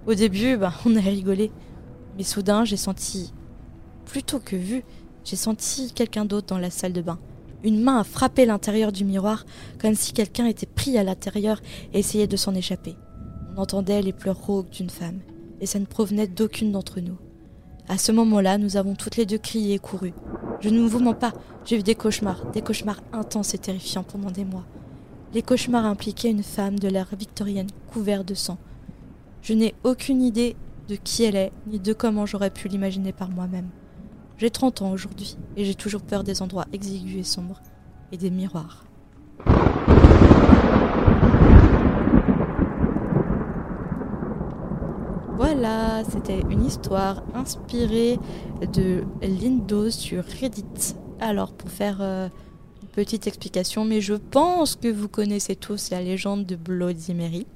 Au début, bah, on a rigolé, mais soudain j'ai senti, plutôt que vu, j'ai senti quelqu'un d'autre dans la salle de bain. Une main a frappé l'intérieur du miroir comme si quelqu'un était pris à l'intérieur et essayait de s'en échapper. On entendait les pleurs rauques d'une femme, et ça ne provenait d'aucune d'entre nous. À ce moment-là, nous avons toutes les deux crié et couru. Je ne vous mens pas, j'ai eu des cauchemars, des cauchemars intenses et terrifiants pendant des mois. Les cauchemars impliquaient une femme de l'ère victorienne couverte de sang. Je n'ai aucune idée de qui elle est, ni de comment j'aurais pu l'imaginer par moi-même. J'ai 30 ans aujourd'hui, et j'ai toujours peur des endroits exigus et sombres, et des miroirs. Voilà, c'était une histoire inspirée de Lindos sur Reddit. Alors, pour faire euh, une petite explication, mais je pense que vous connaissez tous la légende de Bloody Mary.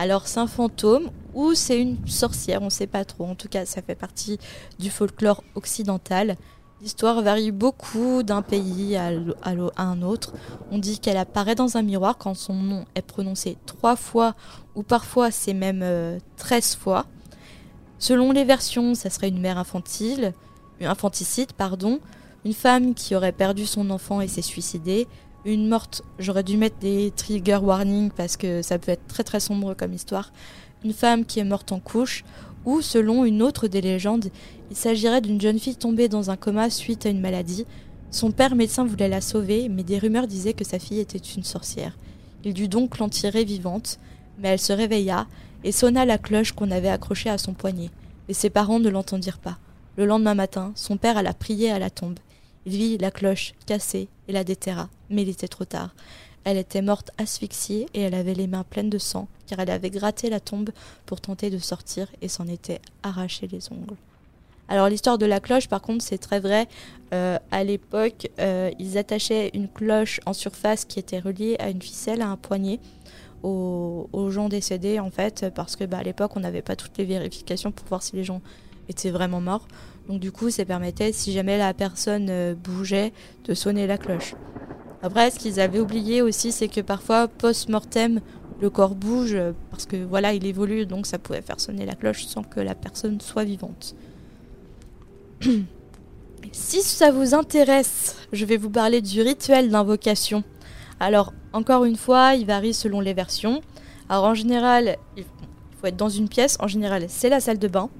Alors, c'est un fantôme ou c'est une sorcière, on ne sait pas trop. En tout cas, ça fait partie du folklore occidental. L'histoire varie beaucoup d'un pays à, un autre. On dit qu'elle apparaît dans un miroir quand son nom est prononcé trois fois ou parfois c'est même euh, 13 fois. Selon les versions, ça serait une mère infantile, infanticide, pardon, une femme qui aurait perdu son enfant et s'est suicidée, une morte, j'aurais dû mettre des trigger warnings parce que ça peut être très très sombre comme histoire, une femme qui est morte en couche, ou selon une autre des légendes, il s'agirait d'une jeune fille tombée dans un coma suite à une maladie. Son père médecin voulait la sauver, mais des rumeurs disaient que sa fille était une sorcière. Il dut donc l'en tirer vivante, mais elle se réveilla et sonna la cloche qu'on avait accrochée à son poignet. Mais ses parents ne l'entendirent pas. Le lendemain matin, son père alla prier à la tombe. Il vit la cloche cassée et la déterra, mais il était trop tard. Elle était morte asphyxiée et elle avait les mains pleines de sang, car elle avait gratté la tombe pour tenter de sortir et s'en était arraché les ongles. Alors l'histoire de la cloche, par contre, c'est très vrai. Euh, à l'époque, euh, ils attachaient une cloche en surface qui était reliée à une ficelle, à un poignet, aux, gens décédés, en fait, parce que bah, à l'époque, on n'avait pas toutes les vérifications pour voir si les gens étaient vraiment morts. Donc du coup, ça permettait, si jamais la personne euh, bougeait, de sonner la cloche. Après, ce qu'ils avaient oublié aussi, c'est que parfois, post-mortem, le corps bouge, euh, parce que voilà, il évolue, donc ça pouvait faire sonner la cloche sans que la personne soit vivante. si ça vous intéresse, je vais vous parler du rituel d'invocation. Alors, encore une fois, il varie selon les versions. Alors, en général, il faut être dans une pièce. En général, c'est la salle de bain.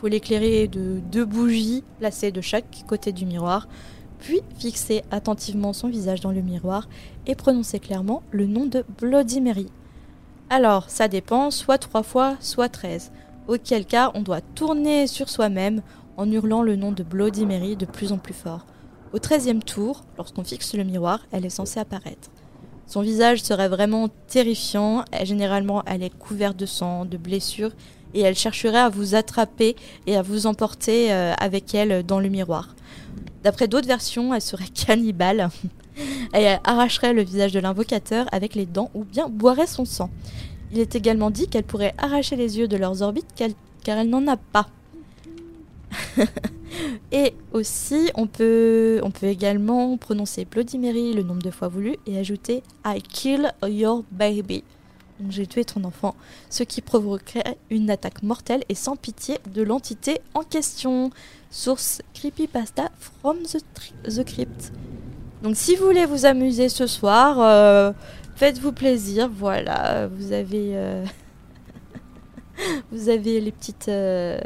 Faut l'éclairer de deux bougies placées de chaque côté du miroir. puis fixez attentivement son visage dans le miroir et prononcez clairement le nom de Bloody Mary. Alors, ça dépend, soit trois fois, soit treize. Auquel cas, on doit tourner sur soi-même en hurlant le nom de Bloody Mary de plus en plus fort. Au treizième tour, lorsqu'on fixe le miroir, elle est censée apparaître. Son visage serait vraiment terrifiant, généralement elle est couverte de sang, de blessures, et elle chercherait à vous attraper et à vous emporter euh, avec elle dans le miroir. D'après d'autres versions, elle serait cannibale. elle arracherait le visage de l'invocateur avec les dents ou bien boirait son sang. Il est également dit qu'elle pourrait arracher les yeux de leurs orbites car elle n'en a pas. et aussi, on peut, on peut également prononcer Bloody le nombre de fois voulu et ajouter I kill your baby. J'ai tué ton enfant, ce qui provoquerait une attaque mortelle et sans pitié de l'entité en question. Source Creepypasta from the, Crypt. Donc si vous voulez vous amuser ce soir, euh, faites-vous plaisir, voilà, vous avez... Euh, vous avez les petites... Euh,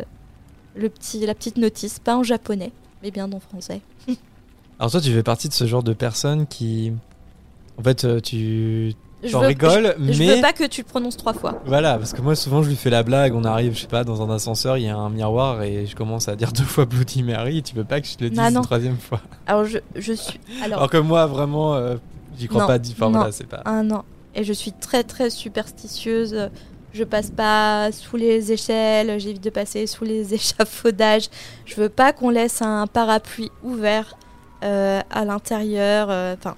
le petit, la petite notice, pas en japonais, mais bien en français. Alors toi, tu fais partie de ce genre de personnes qui, en fait, euh, tu je mais je veux pas que tu le prononces trois fois. Voilà, parce que moi souvent je lui fais la blague, on arrive, je sais pas, dans un ascenseur, il y a un miroir et je commence à dire deux fois Bloody Mary. Tu veux pas que je te le dise une troisième fois? Alors je, je suis. Alors, alors que moi vraiment, euh, j'y crois pas. Enfin voilà, c'est pas. Ah non. Et je suis très très superstitieuse je passe pas sous les échelles, j'évite de passer sous les échafaudages. Je veux pas qu'on laisse un parapluie ouvert euh, à l'intérieur. Euh, enfin,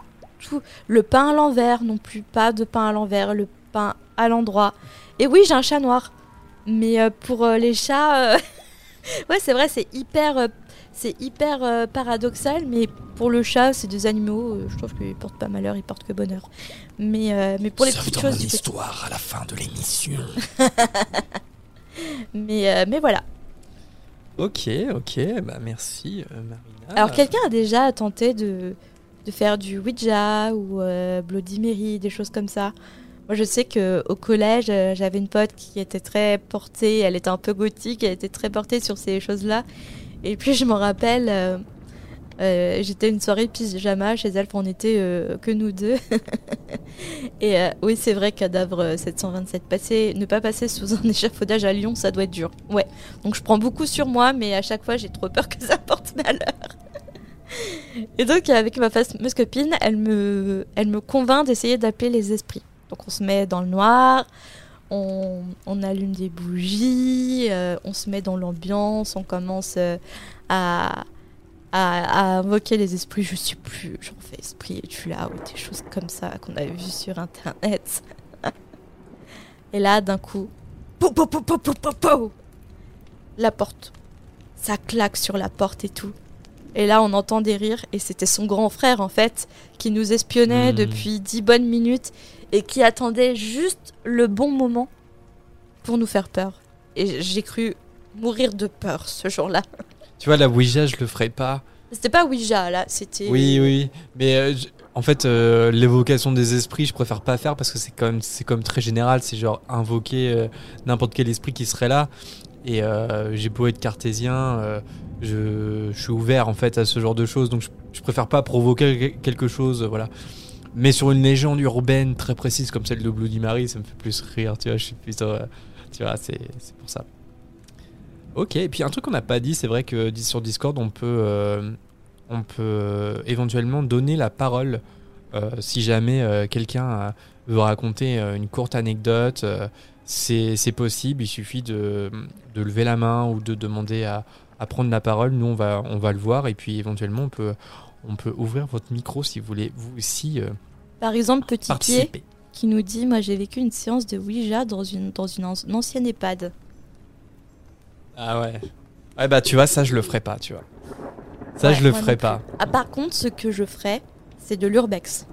tout. Le pain à l'envers non plus, pas de pain à l'envers, le pain à l'endroit. Et oui, j'ai un chat noir. Mais euh, pour les chats, ouais, c'est vrai, c'est hyper c'est hyper euh, paradoxal, mais pour le chat, c'est des animaux, euh, je trouve qu'ils portent pas malheur, ils portent que bonheur. Mais, euh, mais pour les petites choses. Mon histoire à la fin de l'émission. mais, mais voilà. Ok, ok, bah merci Marina. Alors quelqu'un a déjà tenté de, de faire du Ouija ou Bloody Mary, des choses comme ça. Moi, je sais que au collège, j'avais une pote qui était très portée, elle était un peu gothique, elle était très portée sur ces choses-là. Et puis je me rappelle, euh, euh, j'étais une soirée pyjama chez elle, on était euh, que nous deux. et oui, c'est vrai, cadavre 727, passer, ne pas passer sous un échafaudage à Lyon, ça doit être dur. Ouais. Donc je prends beaucoup sur moi, mais à chaque fois j'ai trop peur que ça porte malheur. et donc avec ma fameuse copine, elle me, elle me convainc d'essayer d'appeler les esprits. Donc on se met dans le noir, on, allume des bougies, euh, on se met dans l'ambiance, on commence euh, à, invoquer les esprits. Je suis plus, j'en fais esprit et tu là, ou des choses comme ça qu'on avait vues sur internet. et là, d'un coup, la porte. Ça claque sur la porte et tout. Et là, on entend des rires, et c'était son grand frère, en fait, qui nous espionnait hmm. depuis dix bonnes minutes et qui attendait juste le bon moment pour nous faire peur. Et j'ai cru mourir de peur ce jour-là. Tu vois, la Ouija, je le ferais pas. C'était pas Ouija, là, c'était. Oui, oui, mais euh, en fait, euh, l'évocation des esprits, je préfère pas faire parce que c'est comme, c'est comme très général, c'est genre invoquer euh, n'importe quel esprit qui serait là. Et j'ai beau être cartésien, je, suis ouvert en fait à ce genre de choses, donc je, préfère pas provoquer quelque chose, voilà. Mais sur une légende urbaine très précise comme celle de Bloody Mary, ça me fait plus rire, tu vois, je suis plutôt... Euh, tu vois, c'est pour ça. Ok, et puis un truc qu'on n'a pas dit, c'est vrai que sur Discord, on peut, euh, on peut euh, éventuellement donner la parole si jamais quelqu'un veut raconter une courte anecdote. C'est possible, il suffit de, de, lever la main ou de demander à, à, prendre la parole. Nous, on va, on va le voir et puis éventuellement, on peut, on peut ouvrir votre micro si vous voulez vous aussi. Euh, Par exemple, Petit Pied qui nous dit Moi j'ai vécu une séance de Ouija dans une, dans une, ancienne EHPAD. Ah ouais. Ouais, bah tu vois, ça je le ferai pas, tu vois. Ça je le ferai pas. Ah, par contre, ce que je ferai, c'est de l'urbex.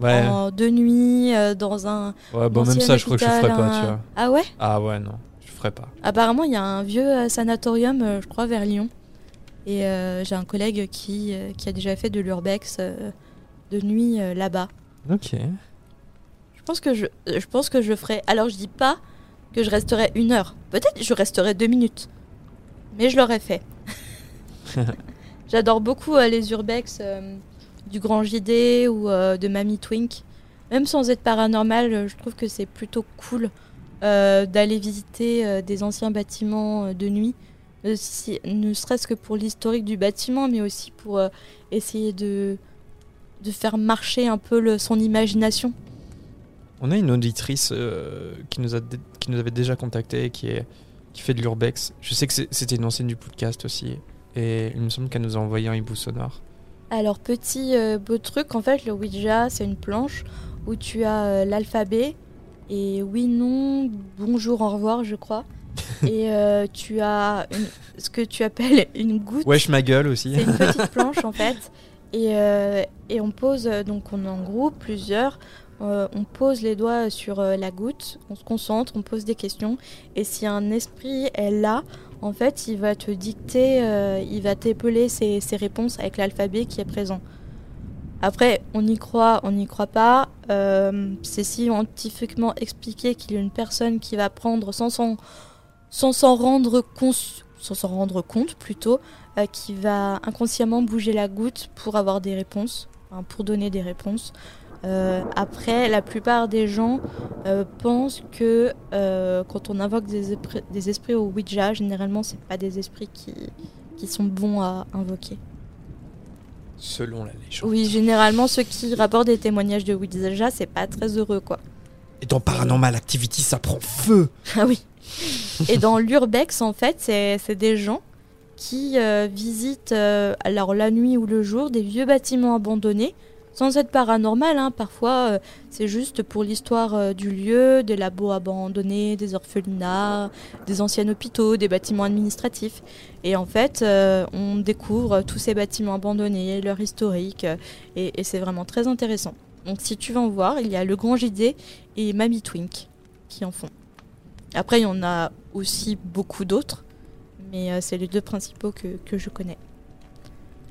Ouais. de nuit, euh, dans un. Ouais, bon, même ça, je crois que je ferai pas, tu vois. Ah ouais? Ah ouais, non, je ferai pas. Apparemment, il y a un vieux euh, sanatorium, je crois, vers Lyon, et euh, j'ai un collègue qui, euh, qui a déjà fait de l'urbex euh, de nuit là-bas. Ok. Je pense que je, je pense que je ferai. Alors je dis pas que je resterai une heure. Peut-être je resterai deux minutes. Mais je l'aurais fait. J'adore beaucoup euh, les urbex euh, du Grand JD ou euh, de Mamie Twink. Même sans être paranormal, euh, je trouve que c'est plutôt cool euh, d'aller visiter des anciens bâtiments de nuit. Ne serait-ce que pour l'historique du bâtiment, mais aussi pour essayer de, faire marcher un peu son imagination. On a une auditrice qui, nous avait déjà contacté qui, qui fait de l'urbex. Je sais que c'était une ancienne du podcast aussi. Et il me semble qu'elle nous a envoyé un hibou sonore. Alors, petit euh, beau truc, en fait, le Ouija, c'est une planche où tu as euh, l'alphabet et oui, non, bonjour, au revoir, je crois. et euh, tu as une- ce que tu appelles une goutte. Wesh ma gueule aussi. C'est une petite planche en fait. Et, et on pose, donc on est en groupe, plusieurs. on pose les doigts sur la goutte, on se concentre, on pose des questions. Et si un esprit est là, en fait, il va te dicter, euh, il va t'épeler ses, ses réponses avec l'alphabet qui est présent. Après, on y croit, on n'y croit pas. Euh, c'est scientifiquement expliqué qu'il y a une personne qui va prendre sans s'en rendre, s'en rendre compte plutôt, euh, qui va inconsciemment bouger la goutte pour avoir des réponses, pour donner des réponses. Euh, après, la plupart des gens euh, pensent que euh, quand on invoque des, espri- des esprits au Ouija, généralement, c'est pas des esprits qui, qui sont bons à invoquer. Selon la légende. Oui, généralement, ceux qui rapportent des témoignages de Ouija, c'est pas très heureux, quoi. Et dans Paranormal Activity, ça prend feu. Ah oui. Et dans l'urbex, en fait, c'est c'est des gens qui visitent, alors la nuit ou le jour, des vieux bâtiments abandonnés, sans être paranormal. hein. Parfois, euh, c'est juste pour l'histoire euh, du lieu, des labos abandonnés, des orphelinats, des anciens hôpitaux, des bâtiments administratifs. Et en fait, euh, on découvre tous ces bâtiments abandonnés, leur historique, et, c'est vraiment très intéressant. Donc si tu veux en voir, il y a le Grand JD et Mamie Twink qui en font. Après, il y en a aussi beaucoup d'autres, mais c'est les deux principaux que, que je connais.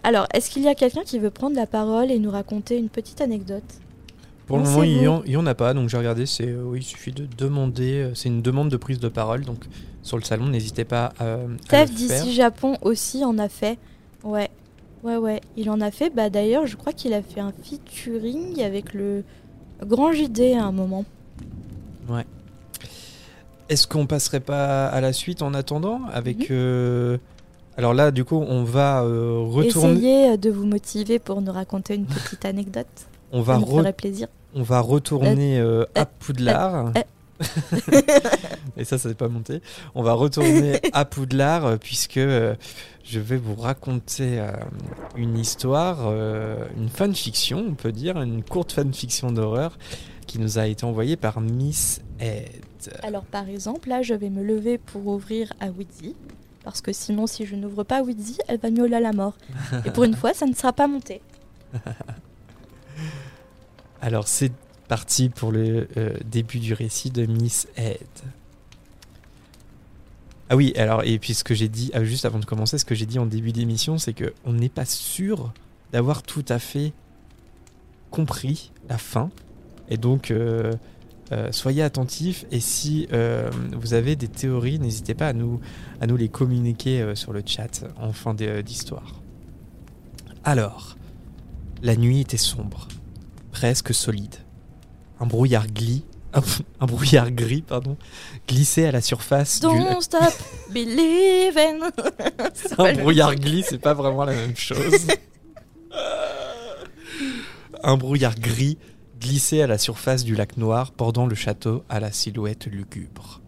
Alors, est-ce qu'il y a quelqu'un qui veut prendre la parole et nous raconter une petite anecdote? Pour le moment, il y, vous. en, a pas, donc j'ai regardé. C'est euh, oui, il suffit de demander. euh, C'est une demande de prise de parole, donc sur le salon, n'hésitez pas euh, à faire. d'ici Japon aussi en a fait. Ouais, ouais, ouais. Il en a fait. Bah d'ailleurs, je crois qu'il a fait un featuring avec le Grand JD à un moment. Est-ce qu'on passerait pas à la suite en attendant avec Mhm. euh, Alors là, du coup, on va euh, retourner. Essayez euh, de vous motiver pour nous raconter une petite anecdote. On va Ça nous re- ferait plaisir. on va retourner euh, à euh, Poudlard. Et ça, ça n'est pas monté. On va retourner à Poudlard puisque euh, je vais vous raconter une histoire, une fanfiction, on peut dire, une courte fanfiction d'horreur qui nous a été envoyée par Miss Ed. Alors par exemple, là, je vais me lever pour ouvrir à Wheezy. Parce que sinon, si je n'ouvre pas Wheezy, elle va miauler à la mort. Et pour une fois, ça ne sera pas monté. Alors c'est parti pour le euh, début du récit de Miss Ed. Ah oui, alors et puis ce que j'ai dit ah, juste avant de commencer, ce que j'ai dit en début d'émission, c'est que on n'est pas sûr d'avoir tout à fait compris la fin, et donc euh, euh, soyez attentifs. Et si euh, vous avez des théories, n'hésitez pas à nous à nous les communiquer euh, sur le chat en fin d'histoire. Alors, la nuit était sombre presque solide. Un brouillard gris, un, un brouillard gris, pardon, glissait à la surface du lac. Don't stop believing. Un brouillard gris, c'est pas vraiment la même chose. un brouillard gris glissait à la surface du lac noir, bordant le château à la silhouette lugubre.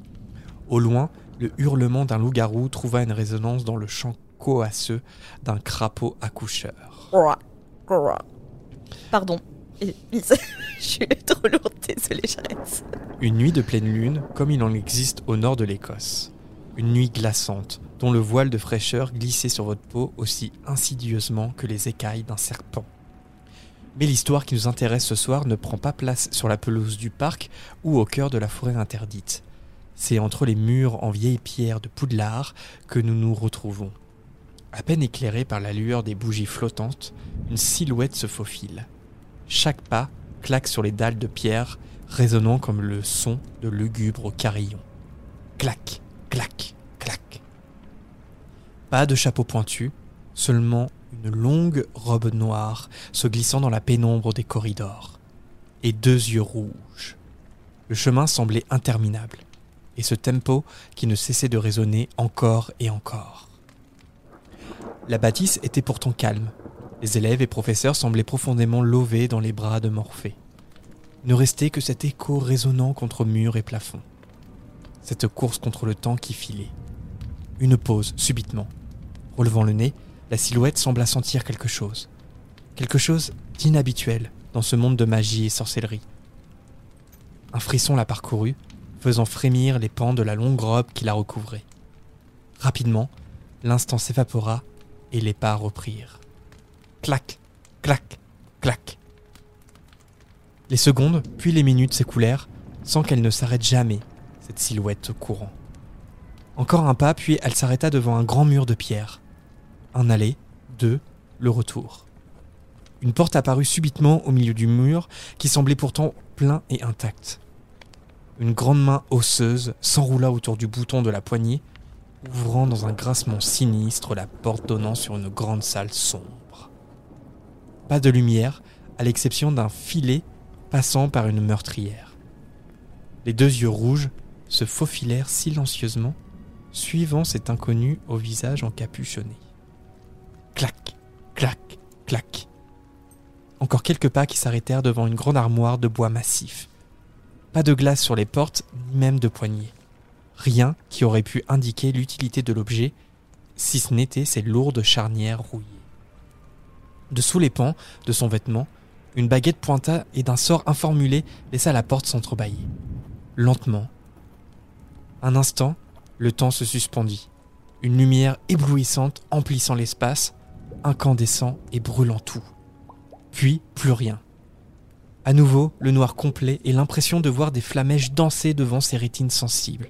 Au loin, le hurlement d'un loup-garou trouva une résonance dans le chant coasseux d'un crapaud accoucheur. Pardon. Je suis trop lourde, désolée, j'arrête. Une nuit de pleine lune, comme il en existe au nord de l'Écosse. Une nuit glaçante, dont le voile de fraîcheur glissait sur votre peau aussi insidieusement que les écailles d'un serpent. Mais l'histoire qui nous intéresse ce soir ne prend pas place sur la pelouse du parc ou au cœur de la forêt interdite. C'est entre les murs en vieille pierre de Poudlard que nous nous retrouvons. À peine éclairée par la lueur des bougies flottantes, une silhouette se faufile. Chaque pas claque sur les dalles de pierre, résonnant comme le son de lugubres carillons. Clac, clac, clac. Pas de chapeau pointu, seulement une longue robe noire se glissant dans la pénombre des corridors, et deux yeux rouges. Le chemin semblait interminable, et ce tempo qui ne cessait de résonner encore et encore. La bâtisse était pourtant calme. Les élèves et professeurs semblaient profondément lovés dans les bras de Morphée. Ne restait que cet écho résonnant contre murs et plafonds. Cette course contre le temps qui filait. Une pause, subitement. Relevant le nez, la silhouette sembla sentir quelque chose. Quelque chose d'inhabituel dans ce monde de magie et sorcellerie. Un frisson la parcourut, faisant frémir les pans de la longue robe qui la recouvrait. Rapidement, l'instant s'évapora et les pas reprirent. Clac, clac, clac. Les secondes, puis les minutes s'écoulèrent sans qu'elle ne s'arrête jamais, cette silhouette courant. Encore un pas, puis elle s'arrêta devant un grand mur de pierre. Un aller, deux, le retour. Une porte apparut subitement au milieu du mur, qui semblait pourtant plein et intact. Une grande main osseuse s'enroula autour du bouton de la poignée, ouvrant dans un grincement sinistre la porte donnant sur une grande salle sombre. Pas de lumière, à l'exception d'un filet passant par une meurtrière. Les deux yeux rouges se faufilèrent silencieusement, suivant cet inconnu au visage encapuchonné. Clac, clac, clac. Encore quelques pas qui s'arrêtèrent devant une grande armoire de bois massif. Pas de glace sur les portes, ni même de poignées. Rien qui aurait pu indiquer l'utilité de l'objet, si ce n'était ces lourdes charnières rouillées. Dessous les pans de son vêtement, une baguette pointa et d'un sort informulé laissa la porte s'entrebâiller. Lentement. Un instant, le temps se suspendit. Une lumière éblouissante emplissant l'espace, incandescent et brûlant tout. Puis plus rien. À nouveau, le noir complet et l'impression de voir des flamèches danser devant ses rétines sensibles.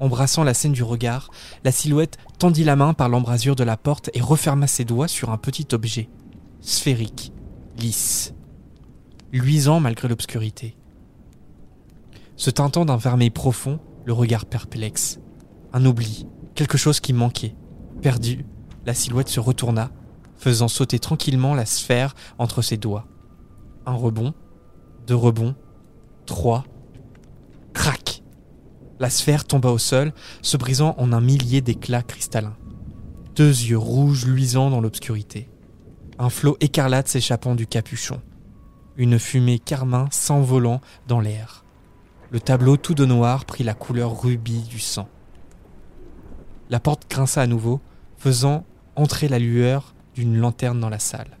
Embrassant la scène du regard, la silhouette tendit la main par l'embrasure de la porte et referma ses doigts sur un petit objet, sphérique, lisse, luisant malgré l'obscurité. Se teintant d'un vermeil profond, le regard perplexe. Un oubli, quelque chose qui manquait. Perdu, la silhouette se retourna, faisant sauter tranquillement la sphère entre ses doigts. Un rebond, deux rebonds, trois. Crac La sphère tomba au sol, se brisant en un millier d'éclats cristallins. Deux yeux rouges luisant dans l'obscurité. Un flot écarlate s'échappant du capuchon. Une fumée carmin s'envolant dans l'air. Le tableau tout de noir prit la couleur rubis du sang. La porte grinça à nouveau, faisant entrer la lueur d'une lanterne dans la salle.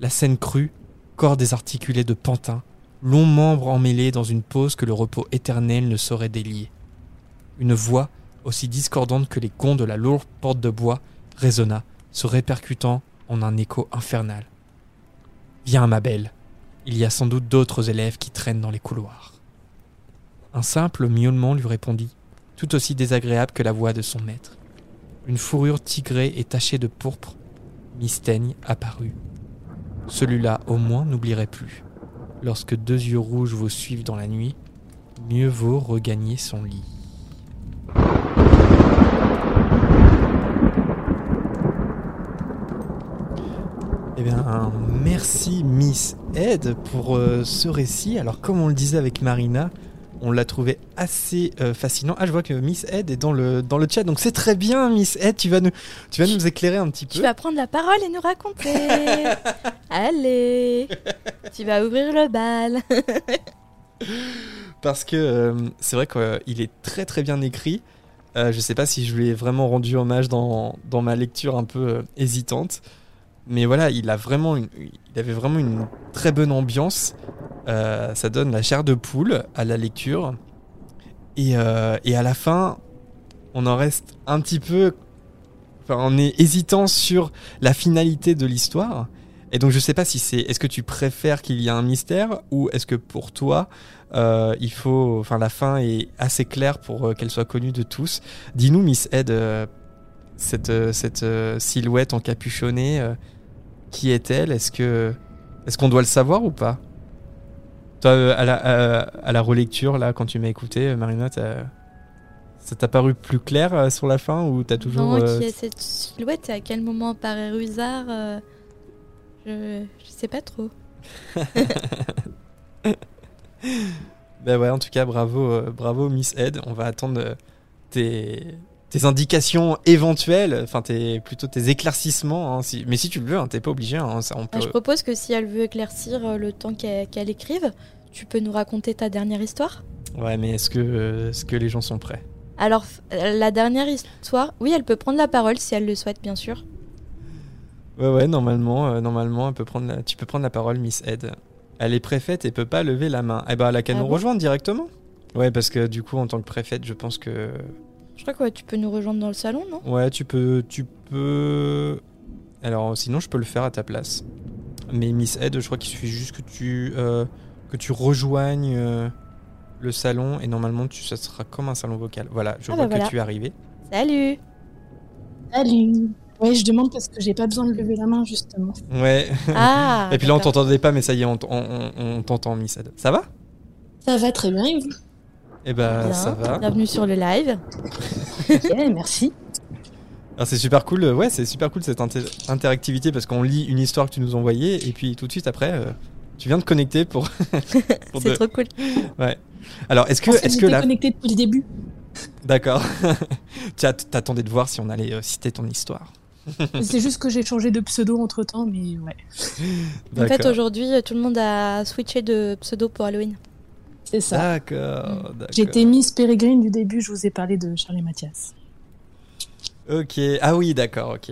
La scène crut, corps désarticulé de pantin, longs membres emmêlés dans une pose que le repos éternel ne saurait délier. Une voix, aussi discordante que les gonds de la lourde porte de bois, résonna, se répercutant en un écho infernal. Viens, ma belle, il y a sans doute d'autres élèves qui traînent dans les couloirs. Un simple miaulement lui répondit, tout aussi désagréable que la voix de son maître. Une fourrure tigrée et tachée de pourpre, mystaigne apparut. Celui-là, au moins, n'oublierait plus. Lorsque deux yeux rouges vous suivent dans la nuit, mieux vaut regagner son lit. Eh bien, merci Miss Ed pour euh, ce récit. Alors, comme on le disait avec Marina, on l'a trouvé assez euh, fascinant. Ah, je vois que Miss Ed est dans le, dans le chat, donc c'est très bien, Miss Ed. Tu vas nous, tu vas nous éclairer un petit peu. Tu vas prendre la parole et nous raconter. Allez, tu vas ouvrir le bal. Parce que euh, c'est vrai qu'il est très très bien écrit. Euh, je sais pas si je lui ai vraiment rendu hommage dans, dans ma lecture un peu euh, hésitante. Mais voilà, il, a vraiment il avait vraiment une très bonne ambiance. Euh, ça donne la chair de poule à la lecture. Et, euh, et à la fin, on en reste un petit peu. Enfin, on est hésitant sur la finalité de l'histoire. Et donc, je sais pas si c'est. Est-ce que tu préfères qu'il y ait un mystère ou est-ce que pour toi, euh, il faut. Enfin, la fin est assez claire pour qu'elle soit connue de tous. Dis-nous, Miss Ed, cette, cette silhouette encapuchonnée, qui est-elle? Est-ce que. Est-ce qu'on doit le savoir ou pas? Toi, euh, à la, à, à la relecture, là, quand tu m'as écouté, euh, Marina, t'as- Ça t'a paru plus clair euh, sur la fin ou t'as toujours. Non, euh, qui est cette silhouette? Et à quel moment apparaît Ruzard euh, je... je sais pas trop. Bah ouais, en tout cas, bravo, euh, bravo Miss Ed. On va attendre euh, tes, tes indications éventuelles, enfin tes, plutôt tes éclaircissements. hein, si- mais si tu le veux, hein, t'es pas obligé. hein, ça, on Ah, peut... je propose que si elle veut éclaircir euh, le temps qu'elle écrive, tu peux nous raconter ta dernière histoire? Ouais, mais est-ce que, euh, est-ce que les gens sont prêts? Alors, euh, la dernière histoire, oui, elle peut prendre la parole si elle le souhaite, bien sûr. Ouais, ouais, normalement, euh, normalement, elle peut prendre la- tu peux prendre la parole, Miss Ed. Elle est préfète et peut pas lever la main. Eh ben, elle a qu'à Ah nous bon? rejoindre directement. Ouais, parce que du coup, en tant que préfète, je pense que Je crois que ouais, tu peux nous rejoindre dans le salon, non? Ouais, tu peux, tu peux. Alors, sinon, je peux le faire à ta place. Mais Miss Ed, je crois qu'il suffit juste que tu euh, que tu rejoignes euh, le salon et normalement, tu, ça sera comme un salon vocal. Voilà, je Ah vois bah que voilà. tu es arrivé. Salut Salut. Ouais, je demande parce que j'ai pas besoin de lever la main justement. Ouais. Ah et puis là, on t'entendait pas, mais ça y est, on, t- on- on- on t'entend, Miss Ed. Ça va? Ça va très bien et vous? Eh ben, Bien. ça va. Bienvenue sur le live. Ok, merci. C'est super cool. euh, Ouais, c'est super cool cette inter- interactivité parce qu'on lit une histoire que tu nous envoyais et puis tout de suite après, euh, tu viens de connecter pour. pour C'est de- trop cool. Alors, est-ce que, fait, est-ce que j'étais la connectée depuis le début. D'accord. tu att- t'attendais de voir si on allait euh, citer ton histoire. C'est juste que j'ai changé de pseudo entre temps, mais ouais, En fait, aujourd'hui, tout le monde a switché de pseudo pour Halloween. C'est ça. D'accord. d'accord. J'étais Miss Peregrine du début, je vous ai parlé de Charlie Mathias. Ok. Ah oui, d'accord. Ok.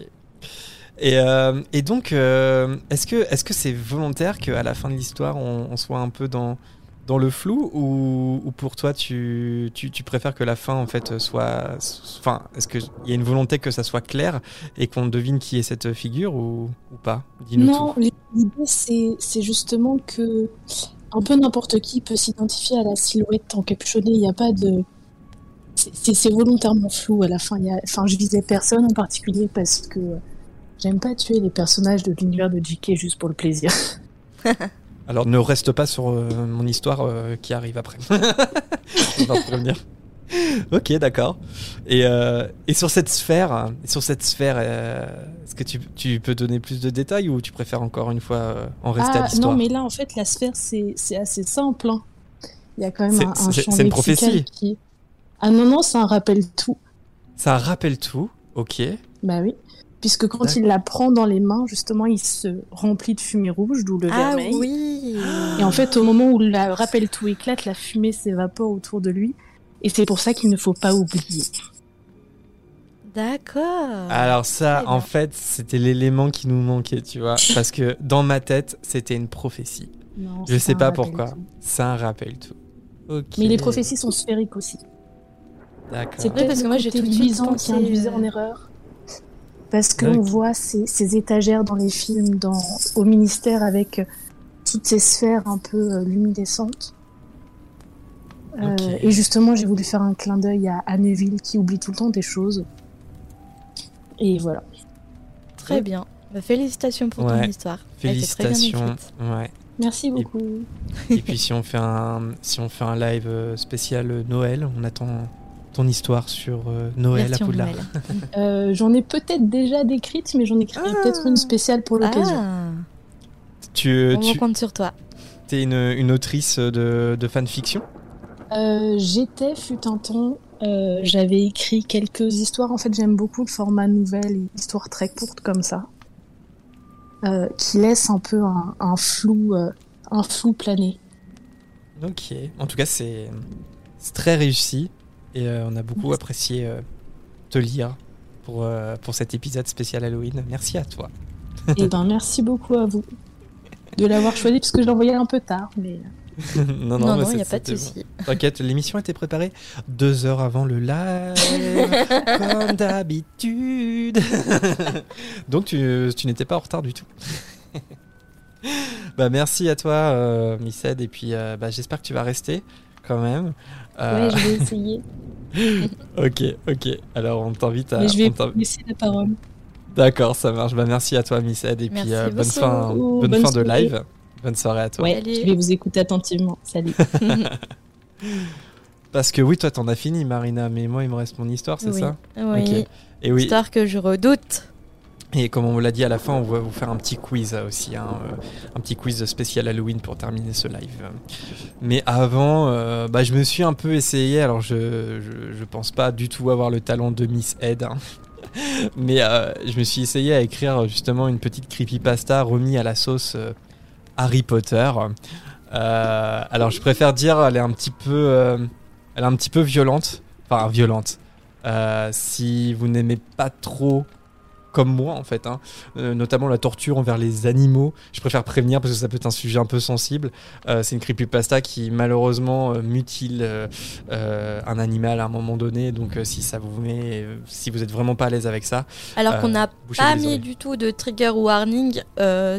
Et, euh, et donc, euh, est-ce que est-ce que c'est volontaire qu'à la fin de l'histoire, on, on soit un peu dans dans le flou ou, ou pour toi, tu, tu, tu préfères que la fin en fait soit, enfin, est-ce qu'il y a une volonté que ça soit clair et qu'on devine qui est cette figure ou, ou pas? Dis-nous Non, l'idée c'est c'est justement que un peu n'importe qui peut s'identifier à la silhouette encapuchonnée. Il n'y a pas de. c'est- volontairement flou à la fin. Enfin, je visais personne en particulier parce que j'aime pas tuer les personnages de l'univers de JK juste pour le plaisir. Alors ne reste pas sur euh, mon histoire euh, qui arrive après. On va te prévenir. Ok, d'accord. Et, euh, et sur cette sphère, sur cette sphère, euh, est-ce que tu, tu peux donner plus de détails ou tu préfères encore une fois euh, en rester à Ah l'histoire non, mais là en fait la sphère c'est c'est assez simple. hein. Il y a quand même un, un c'est- champ c'est une prophétie. qui. Ah non non, ça un rappelle tout. Ça rappelle tout. Ok. Bah oui. Puisque quand il la prend dans les mains, justement, il se remplit de fumée rouge, d'où le Ah vermeil. oui Et en fait, au moment où le rappel tout éclate, la fumée s'évapore autour de lui. Et c'est pour ça qu'il ne faut pas oublier. D'accord. Alors ça, en fait, c'était l'élément qui nous manquait, tu vois, parce que dans ma tête, c'était une prophétie. Non, Je c'est sais un pas rappel pourquoi. tout. Ça rappelle tout. Mais les prophéties sont sphériques aussi. D'accord. C'est peut-être parce que moi, j'ai tout de suite luisant pensé, qui induisait euh, en erreur. Parce qu'on D'accord. voit ces, ces étagères dans les films, dans, au ministère, avec toutes ces sphères un peu euh, Euh. Et justement, j'ai voulu faire un clin d'œil à Anneville qui oublie tout le temps des choses. Et voilà. Très bien. Bah, félicitations pour ton histoire. Elle bien Félicitations. Ouais. Merci beaucoup. Et puis si on fait un si on fait un live euh, spécial euh, Noël, on attend ton histoire sur euh, Noël Version à Poudlard. Euh, j'en ai peut-être déjà décrite, mais j'en écrirai Ah. peut-être une spéciale pour l'occasion. Ah, Tu on tu compte sur toi. es une, une autrice de, de fanfiction? Euh, J'étais, fut un temps, euh, j'avais écrit quelques histoires. En fait, j'aime beaucoup le format nouvelle et histoire très courte comme ça, euh, qui laisse un peu un, un flou, un flou planer. Ok. En tout cas, c'est très réussi et on a beaucoup apprécié te lire pour euh, pour cet épisode spécial Halloween. Merci à toi. et ben, merci beaucoup à vous de l'avoir choisi parce que je envoyé un peu tard, mais non, Non, non, il n'y a pas de souci. T'inquiète, l'émission était préparée deux heures avant le live, comme d'habitude. Donc tu, tu n'étais pas en retard du tout. bah merci à toi, euh, Miss Ed, et puis euh, bah, j'espère que tu vas rester quand même. Euh, ouais, je vais essayer. Ok, ok. Alors on t'invite à. mais je vais laisser la parole. D'accord, ça marche. Bah merci à toi, Miss Ed, et puis Merci euh, bonne fin, bonne Bonne fin de live. Bonne soirée à toi. Ouais, Salut. je vais vous écouter attentivement. Salut. Parce que oui, toi, t'en as fini, Marina, mais moi, il me reste mon histoire, c'est Oui. ça? Oui. Ok. Et oui, Histoire que je redoute. et comme on vous l'a dit à la fin, on va vous faire un petit quiz euh, aussi, hein, euh, un petit quiz spécial Halloween pour terminer ce live. Mais avant, euh, bah, je me suis un peu essayé. Alors, je, je, je pense pas du tout avoir le talent de Miss Ed, hein. mais euh, je me suis essayé à écrire justement une petite creepypasta remis à la sauce euh, Harry Potter. Euh, alors, je préfère dire, elle est un petit peu, euh, elle est un petit peu violente, enfin violente. Euh, si vous n'aimez pas trop comme moi en fait, hein, euh, notamment la torture envers les animaux. Je préfère prévenir parce que ça peut être un sujet un peu sensible. Euh, c'est une creepypasta qui malheureusement euh, mutile un animal à un moment donné. Donc si ça vous met, si vous êtes vraiment pas à l'aise avec ça, Alors qu'on n'a pas mis du tout de trigger warning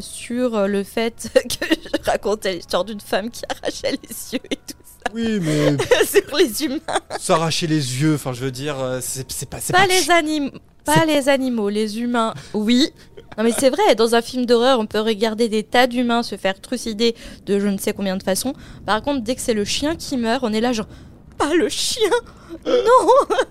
sur le fait que je racontais l'histoire d'une femme qui arrachait les yeux et tout Oui, mais sur les humains. s'arracher les yeux, enfin je veux dire, euh, c'est pas, Pas pas les animaux. Pas les animaux, les humains, oui. Non mais c'est vrai, dans un film d'horreur, on peut regarder des tas d'humains se faire trucider de je ne sais combien de façons. Par contre, dès que c'est le chien qui meurt, on est là genre pas le chien. Non.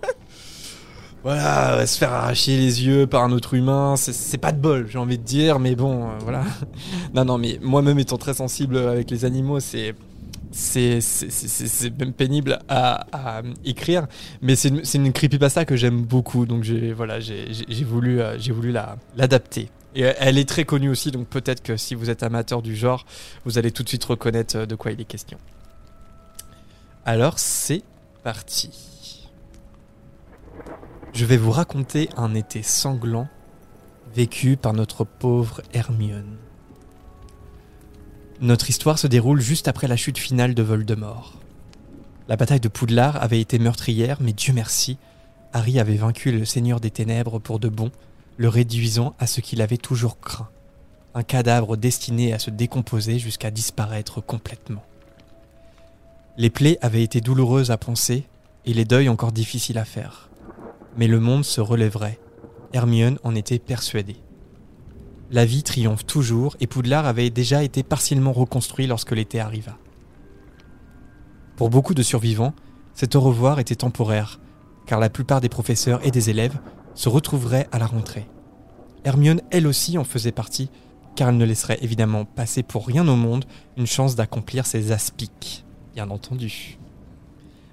Voilà, se faire arracher les yeux par un autre humain, c'est- c'est pas de bol, j'ai envie de dire, mais bon, euh, voilà. non, non, mais moi-même étant très sensible avec les animaux, c'est. C'est même pénible à, à écrire, mais c'est une, creepypasta que j'aime beaucoup, donc j'ai voilà, voulu, euh, l'adapter. Et euh, elle est très connue aussi, donc peut-être que si vous êtes amateur du genre, vous allez tout de suite reconnaître euh, de quoi il est question. Alors c'est parti. Je vais vous raconter un été sanglant vécu par notre pauvre Hermione. Notre histoire se déroule juste après la chute finale de Voldemort. La bataille de Poudlard avait été meurtrière, mais Dieu merci, Harry avait vaincu le Seigneur des Ténèbres pour de bon, le réduisant à ce qu'il avait toujours craint, un cadavre destiné à se décomposer jusqu'à disparaître complètement. Les plaies avaient été douloureuses à penser et les deuils encore difficiles à faire. Mais le monde se relèverait. Hermione en était persuadée. La vie triomphe toujours et Poudlard avait déjà été partiellement reconstruit lorsque l'été arriva. Pour beaucoup de survivants, cet au revoir était temporaire, car la plupart des professeurs et des élèves se retrouveraient à la rentrée. Hermione, elle aussi, en faisait partie, car elle ne laisserait évidemment passer pour rien au monde une chance d'accomplir ses aspics, bien entendu.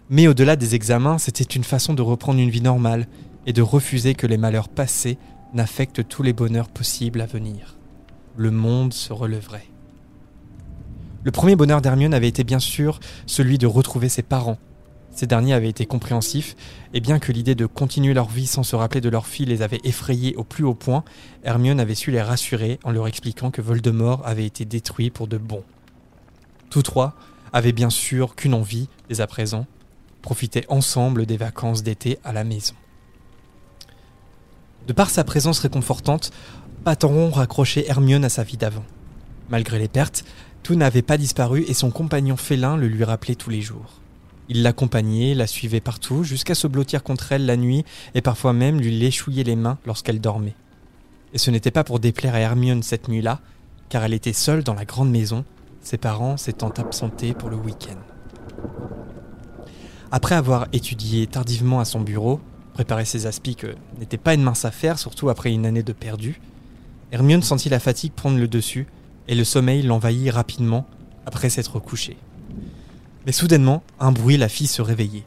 Mais au-delà des examens, c'était une façon de reprendre une vie normale et de refuser que les malheurs passés n'affectent tous les bonheurs possibles à venir. Le monde se releverait. Le premier bonheur d'Hermione avait été bien sûr celui de retrouver ses parents. Ces derniers avaient été compréhensifs, et bien que l'idée de continuer leur vie sans se rappeler de leur fille les avait effrayés au plus haut point, Hermione avait su les rassurer en leur expliquant que Voldemort avait été détruit pour de bon. Tous trois avaient bien sûr qu'une envie, dès à présent, profiter ensemble des vacances d'été à la maison. De par sa présence réconfortante, Patenron raccrochait Hermione à sa vie d'avant. Malgré les pertes, tout n'avait pas disparu et son compagnon félin le lui rappelait tous les jours. Il l'accompagnait, la suivait partout, jusqu'à se blottir contre elle la nuit et parfois même lui léchouiller les mains lorsqu'elle dormait. Et ce n'était pas pour déplaire à Hermione cette nuit-là, car elle était seule dans la grande maison, ses parents s'étant absentés pour le week-end. Après avoir étudié tardivement à son bureau, préparer ses aspics n'était pas une mince affaire, surtout après une année de perdu, Hermione sentit la fatigue prendre le dessus et le sommeil l'envahit rapidement après s'être couchée. Mais soudainement, un bruit la fit se réveiller,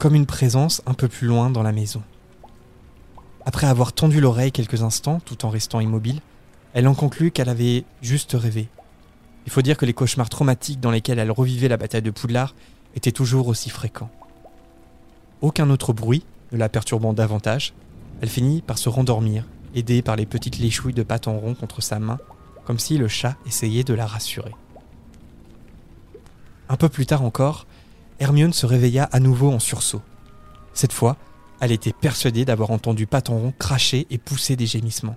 comme une présence un peu plus loin dans la maison. Après avoir tendu l'oreille quelques instants tout en restant immobile, elle en conclut qu'elle avait juste rêvé. Il faut dire que les cauchemars traumatiques dans lesquels elle revivait la bataille de Poudlard étaient toujours aussi fréquents. Aucun autre bruit la perturbant davantage, elle finit par se rendormir, aidée par les petites léchouilles de en rond contre sa main, comme si le chat essayait de la rassurer. Un peu plus tard encore, Hermione se réveilla à nouveau en sursaut. Cette fois, elle était persuadée d'avoir entendu Patenron cracher et pousser des gémissements.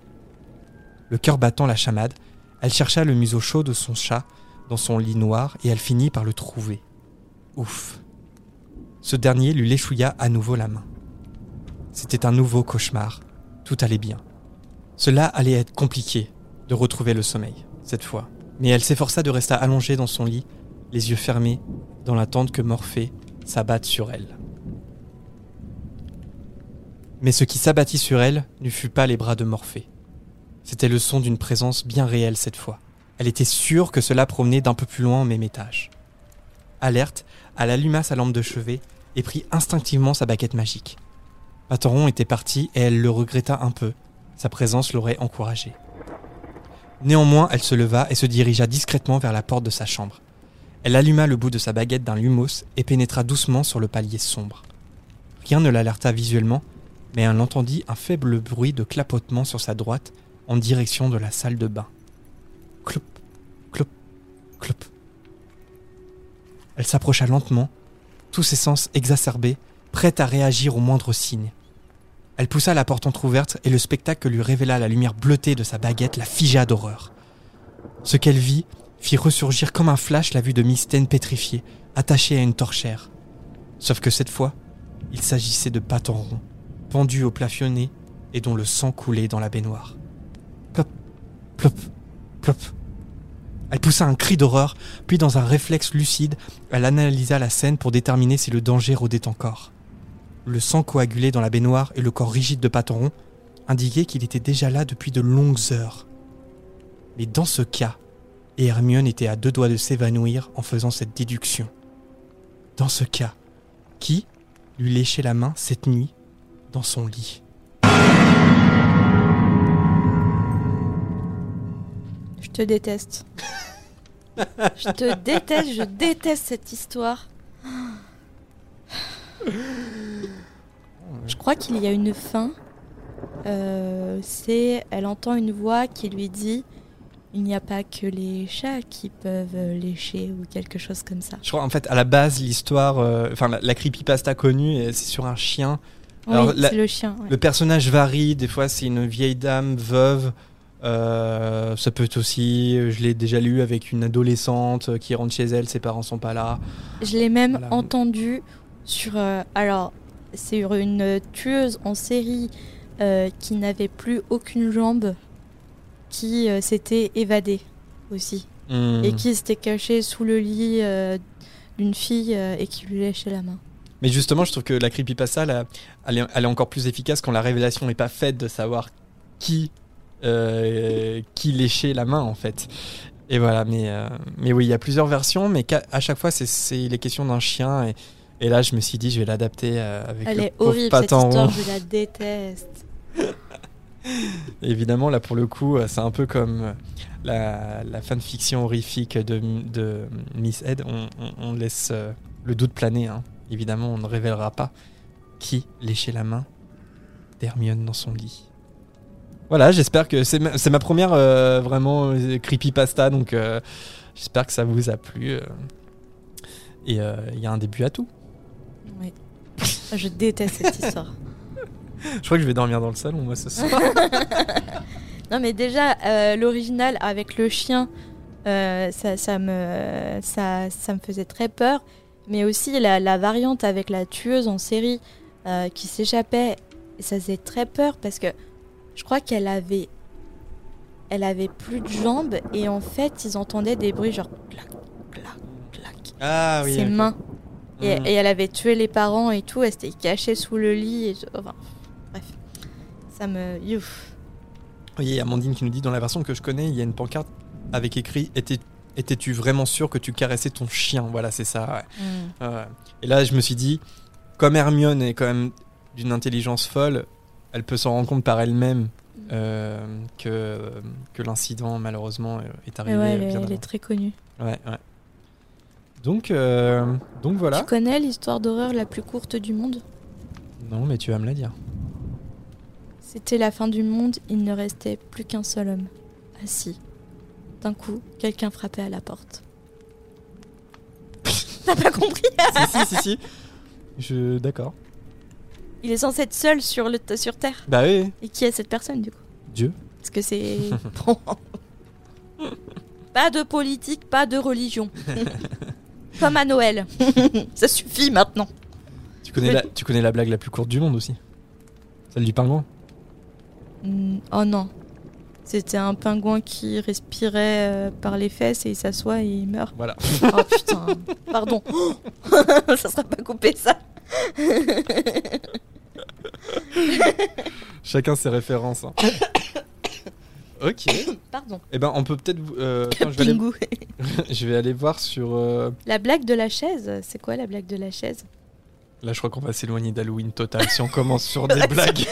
Le cœur battant la chamade, elle chercha le museau chaud de son chat dans son lit noir et elle finit par le trouver. Ouf. Ce dernier lui léchouilla à nouveau la main. C'était un nouveau cauchemar. Tout allait bien. Cela allait être compliqué de retrouver le sommeil, cette fois. Mais elle s'efforça de rester allongée dans son lit, les yeux fermés, dans l'attente que Morphée s'abattent sur elle. Mais ce qui s'abattit sur elle ne fut pas les bras de Morphée. C'était le son d'une présence bien réelle cette fois. Elle était sûre que cela provenait d'un peu plus loin au même étage. Alerte, elle alluma sa lampe de chevet et prit instinctivement sa baguette magique. Patoron était parti et elle le regretta un peu. Sa présence l'aurait encouragée. Néanmoins, elle se leva et se dirigea discrètement vers la porte de sa chambre. Elle alluma le bout de sa baguette d'un lumos et pénétra doucement sur le palier sombre. Rien ne l'alerta visuellement, mais elle entendit un faible bruit de clapotement sur sa droite en direction de la salle de bain. Clop, clop, clop. Elle s'approcha lentement, tous ses sens exacerbés, prête à réagir au moindre signe. Elle poussa la porte entr'ouverte et le spectacle que lui révéla la lumière bleutée de sa baguette la figea d'horreur. Ce qu'elle vit fit ressurgir comme un flash la vue de Mystène pétrifiée, attachée à une torchère. Sauf que cette fois, il s'agissait de pattes en rond, pendu au plafionné et dont le sang coulait dans la baignoire. Plop, plop, plop. Elle poussa un cri d'horreur, puis dans un réflexe lucide, elle analysa la scène pour déterminer si le danger rôdait encore. Le sang coagulé dans la baignoire et le corps rigide de Patoron indiquaient qu'il était déjà là depuis de longues heures. Mais dans ce cas, Hermione était à deux doigts de s'évanouir en faisant cette déduction. Dans ce cas, qui lui léchait la main cette nuit dans son lit? Je te déteste. je te déteste, je déteste cette histoire. Je crois qu'il y a une fin. Euh, c'est, elle entend une voix qui lui dit il n'y a pas que les chats qui peuvent lécher ou quelque chose comme ça. Je crois en fait à la base l'histoire, euh, enfin la, la creepypasta connue, euh, c'est sur un chien. Alors, oui, la- c'est le chien. ouais. Le personnage varie, des fois c'est une vieille dame veuve. euh, ça peut être aussi, je l'ai déjà lu avec une adolescente qui rentre chez elle, ses parents sont pas là. Je l'ai même Voilà. entendu sur. euh, alors, c'est une tueuse en série euh, qui n'avait plus aucune jambe, qui euh, s'était évadée aussi. Hmm. Et qui s'était cachée sous le lit euh, d'une fille et qui lui léchait la main. Mais justement, je trouve que la creepypasta, là, elle, est, elle est encore plus efficace quand la révélation n'est pas faite de savoir qui, qui léchait la main, en fait. Et voilà, mais, mais oui, il y a plusieurs versions, mais à chaque fois, c'est- c'est les questions d'un chien. Et, et là, je me suis dit, je vais l'adapter euh, avec Elle le est horrible cette histoire, je la déteste. Évidemment, là, pour le coup, euh, c'est un peu comme euh, la, la fanfiction horrifique de, de Miss Ed. On, on- on laisse le doute planer, hein. Évidemment, on ne révélera pas qui léchait la main d'Hermione dans son lit. Voilà, j'espère que c'est ma, ma première euh, vraiment creepypasta, donc euh, j'espère que ça vous a plu. euh. Et il y a un début à tout. Oui. Je déteste cette histoire. Je crois que je vais dormir dans le salon, moi, ce soir. Non, mais déjà, euh, l'original avec le chien, euh, ça, ça, me, ça, ça me faisait très peur. Mais aussi la, la variante avec la tueuse en série euh, qui s'échappait, ça faisait très peur parce que je crois qu'elle avait, elle avait plus de jambes et en fait, ils entendaient des bruits genre clac, clac, clac. ah ses ok. mains. Et, Mm. et elle avait tué les parents et tout, elle s'était cachée sous le lit. Et, enfin, bref, ça me. Youf. Oui, il y a Amandine qui nous dit dans la version que je connais, il y a une pancarte avec écrit Étais- Étais-tu vraiment sûr que tu caressais ton chien? Voilà, c'est ça. ouais. Ouais. Et là, je me suis dit, comme Hermione est quand même d'une intelligence folle, elle peut s'en rendre compte par elle-même euh, que, que l'incident, malheureusement, euh, est arrivé. ouais, elle, est- bien elle est avant. très connue. Ouais, ouais. Donc, euh, donc voilà. Tu connais l'histoire d'horreur la plus courte du monde? Non, mais tu vas me la dire. C'était la fin du monde, il ne restait plus qu'un seul homme, assis. D'un coup, quelqu'un frappait à la porte. T'as pas compris? Si, si, si, si. Je... D'accord. Il est censé être seul sur, le sur Terre. Bah oui, Et qui est cette personne du coup? Dieu. Parce que c'est. Pas de politique, pas de religion. Comme à Noël. Ça suffit maintenant. Tu connais, la, tu connais la blague la plus courte du monde aussi Celle du pingouin Hmm, oh non. C'était un pingouin qui respirait euh, par les fesses et il s'assoit et il meurt. Voilà. Oh putain, pardon. ça sera pas coupé ça. Chacun ses références. hein. Ok. Pardon. Eh ben, on peut peut-être. vous- euh, attends, je, vais aller, Pingou. je vais aller voir sur. euh, La blague de la chaise, c'est quoi la blague de la chaise? Là, je crois qu'on va s'éloigner d'Halloween total si on commence sur des blagues.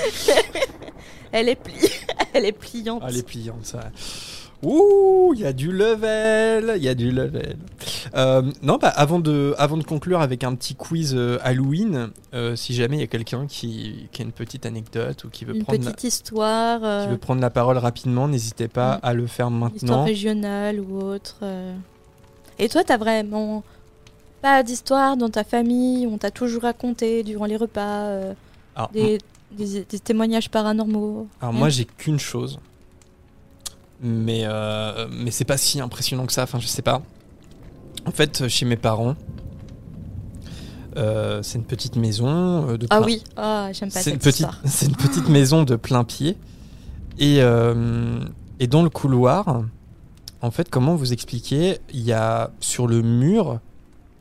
Elle est pli... Elle est pliante. Ah, les pliantes, ça. Ouh, il y a du level, il y a du level. Euh, non, bah, avant de, avant de conclure avec un petit quiz euh, Halloween, euh, si jamais il y a quelqu'un qui, qui a une petite anecdote ou qui veut, Une prendre la, petite histoire, euh, qui veut prendre la parole rapidement, n'hésitez pas à le faire histoire maintenant. régionale ou autre. Et toi, t'as vraiment pas d'histoire dans ta famille On t'a toujours raconté durant les repas Alors, des, des- des témoignages paranormaux Alors Hein moi j'ai qu'une chose, mais euh, mais c'est pas si impressionnant que ça. Enfin je sais pas. En fait chez mes parents, euh, c'est une petite maison euh, de. Ah plein- oui, ah, j'aime pas C'est une cette petite histoire. c'est une petite maison de plein pied et euh, et dans le couloir, en fait comment vous expliquer, il y a sur le mur,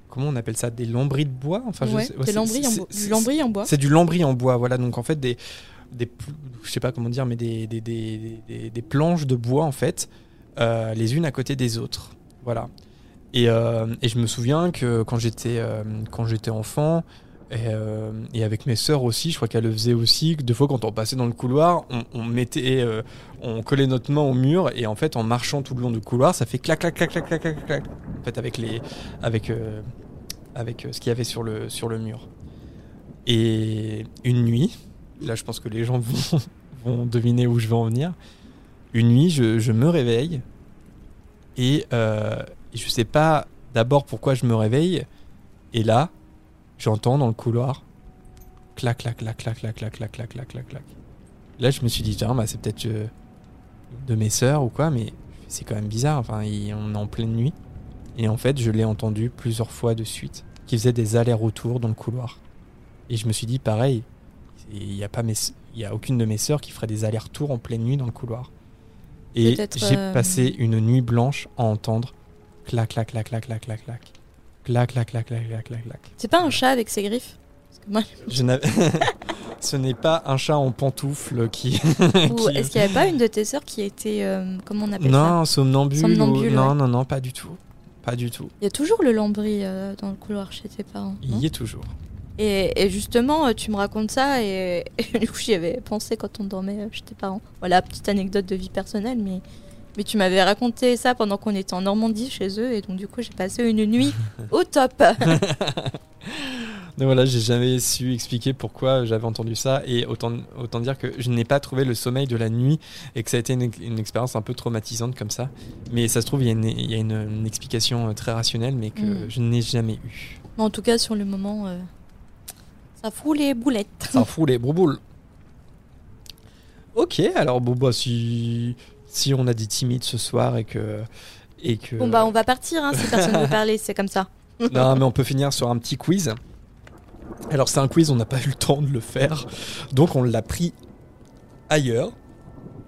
comment on appelle ça, des lambris de bois? Enfin je Ouais, sais- ouais, des lambris en du lambris en bois. c'est du lambris en bois, voilà. Donc en fait des des je sais pas comment dire, mais des des, des, des- planches de bois en fait, euh, les unes à côté des autres, voilà. Et, euh, et je me souviens que quand j'étais euh, quand j'étais enfant et, euh, et avec mes sœurs aussi, je crois qu'elles le faisaient aussi. Des fois, quand on passait dans le couloir, on, on mettait, euh, on collait notre main au mur et en fait, en marchant tout le long du couloir, ça fait clac clac clac clac clac clac clac. En fait, avec les avec avec ce qu'il y avait sur le sur le mur. Et une nuit, là, je pense que les gens vont, deviner où je vais en venir. Une nuit, je, me réveille et, euh, je sais pas d'abord pourquoi je me réveille. Et là, j'entends dans le couloir clac clac clac clac clac clac clac clac clac clac clac. Là, je me suis dit tiens, bah, c'est peut-être euh, de mes sœurs ou quoi, mais c'est quand même bizarre. Enfin, on est en pleine nuit et en fait, je l'ai entendu plusieurs fois de suite, qui faisait des allers-retours dans le couloir. Et je me suis dit pareil, il n'y a, pas y a aucune de mes sœurs qui ferait des allers-retours en pleine nuit dans le couloir. Et j'ai euh... passé une nuit blanche à entendre clac, clac, clac, clac, clac, clac, clac. Clac, clac, clac, clac, clac, clac, clac. C'est pas un chat avec ses griffes? Parce que moi... Je Ce n'est pas un chat en pantoufle qui. Ou qui... est-ce qu'il n'y avait pas une de tes sœurs qui était. Euh, comment on appelle non, ça? Non, somnambule. somnambule ou... Non, non, non, pas du tout. Pas du tout. Il y a toujours le lambris euh, dans le couloir chez tes parents. Il y est toujours. Et, et justement, euh, tu me racontes ça et, et du coup, j'y avais pensé quand on dormait euh, chez tes parents. Voilà, petite anecdote de vie personnelle, mais, mais tu m'avais raconté ça pendant qu'on était en Normandie chez eux et donc du coup, j'ai passé une nuit au top. Donc voilà, j'ai jamais su expliquer pourquoi j'avais entendu ça et autant, autant dire que je n'ai pas trouvé le sommeil de la nuit et que ça a été une, une expérience un peu traumatisante comme ça. Mais ça se trouve, il y a une, y a une- une explication euh, très rationnelle mais que Mm. je n'ai jamais eu. Mais en tout cas, sur le moment, euh, ça fout les boulettes. Ça fout les brouboules. Ok, alors bon, bah, si, si on a des timides ce soir et que. Et que Bon, bah, on va partir hein, si personne veut parler, c'est comme ça. Non, mais on peut finir sur un petit quiz. Alors, c'est un quiz, on n'a pas eu le temps de le faire. Donc, on l'a pris ailleurs,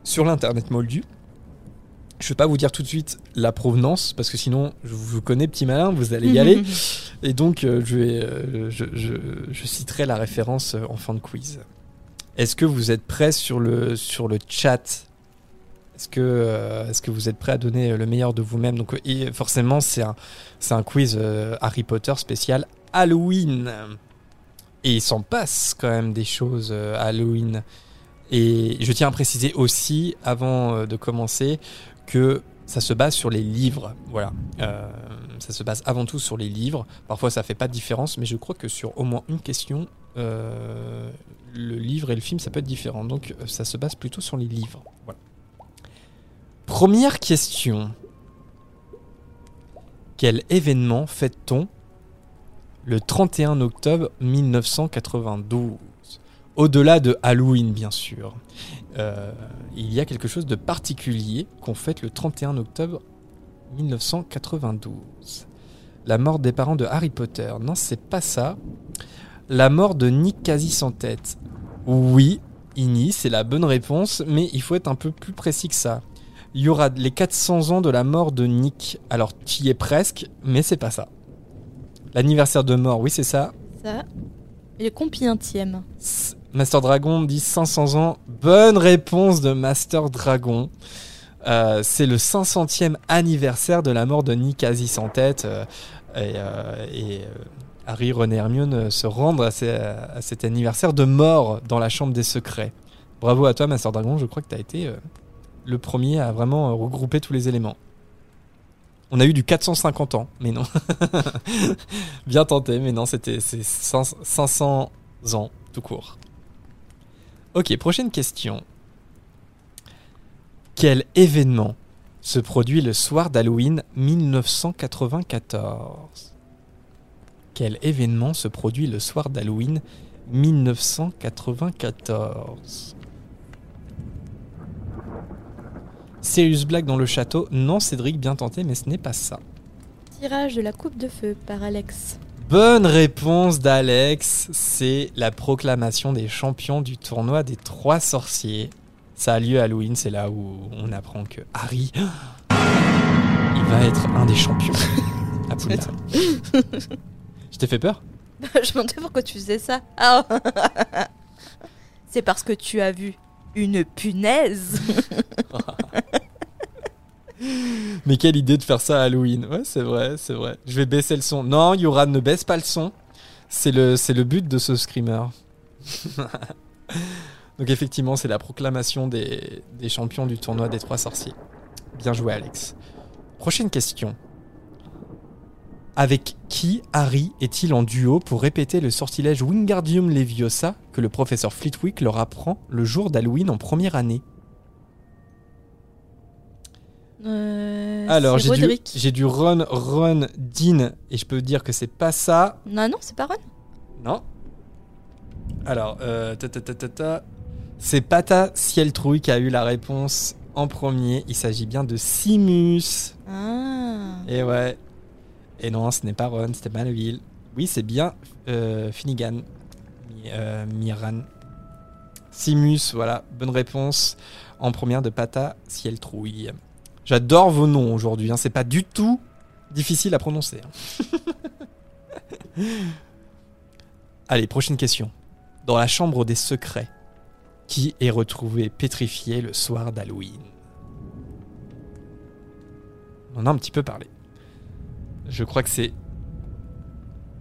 sur l'internet moldu. Je ne vais pas vous dire tout de suite la provenance, parce que sinon, je vous connais, petit malin, vous allez y aller. Et donc, euh, je, vais, euh, je, je- je citerai la référence euh, en fin de quiz. Est-ce que vous êtes prêts sur le, sur le chat? Est-ce que, est-ce que vous êtes prêts à donner le meilleur de vous-même? Donc, et forcément, c'est un, un quiz Harry Potter spécial Halloween. Et il s'en passe quand même des choses à Halloween. Et je tiens à préciser aussi, avant de commencer, que ça se base sur les livres. Voilà. Euh, ça se base avant tout sur les livres. Parfois, ça fait pas de différence, mais je crois que sur au moins une question, euh, le livre et le film, ça peut être différent. Donc, euh, ça se base plutôt sur les livres. Voilà. Première question. Quel événement fête-t-on le 31 octobre 1992 Au-delà de Halloween, bien sûr. Euh, il y a quelque chose de particulier qu'on fête le 31 octobre 1992. La mort des parents de Harry Potter. Non, c'est pas ça. La mort de Nick quasi sans tête. Oui, Ini, c'est la bonne réponse, mais il faut être un peu plus précis que ça. Il y aura les 400 ans de la mort de Nick. Alors, tu y es presque, mais c'est pas ça. L'anniversaire de mort, oui, c'est ça. Ça. Est compientième Master Dragon dit 500 ans. Bonne réponse de Master Dragon. Euh, c'est le 500e anniversaire de la mort de Nick en tête. euh, et euh, Harry, et Hermione se rendent à, cet anniversaire de mort dans la Chambre des Secrets. Bravo à toi, Master Dragon. Je crois que tu as été le premier à vraiment regrouper tous les éléments. On a eu du 450 ans, mais non. Bien tenté, mais non, c'était c'est 500 500 ans tout court. Ok, prochaine question. Quel événement se produit le soir d'Halloween 1994 Quel événement se produit le soir d'Halloween 1994 Sirius Black dans le château Non, Cédric, bien tenté, mais ce n'est pas ça. Tirage de la coupe de feu par Alex. Bonne réponse d'Alex, c'est la proclamation des champions du tournoi des trois sorciers. Ça a lieu à Halloween, c'est là où on apprend que Harry, il va être un des champions. à Poudlard. Je t'ai fait peur? Je me demandais pourquoi tu faisais ça. Ah. C'est parce que tu as vu une punaise. Mais quelle idée de faire ça à Halloween. Ouais, c'est vrai, c'est vrai. Je vais baisser le son. Non, Yoran, ne baisse pas le son. C'est le, c'est le but de ce screamer. Donc effectivement, c'est la proclamation des, des champions du tournoi des trois sorciers. Bien joué, Alex. Prochaine question. Avec qui Harry est-il en duo pour répéter le sortilège Wingardium Leviosa que le professeur Flitwick leur apprend le jour d'Halloween en première année? Euh, Alors, j'ai du, j'ai du Ron, Ron, Dean, et je peux dire que c'est pas ça. Non, non, c'est pas Ron. Non. Alors, euh, ta, ta, ta, ta, ta. c'est Pata Cieltrouille qui a eu la réponse en premier. Il s'agit bien de Simus. Ah. Et ouais. Et non, ce n'est pas Ron, c'était Malville. Oui, c'est bien euh, Finnegan. Mi- euh, Miran. Simus, voilà, bonne réponse en première de Pata Cieltrouille. J'adore vos noms aujourd'hui, hein, c'est pas du tout difficile à prononcer. hein. Allez, prochaine question. Dans la chambre des secrets, qui est retrouvé pétrifié le soir d'Halloween? On en a un petit peu parlé. Je crois que c'est.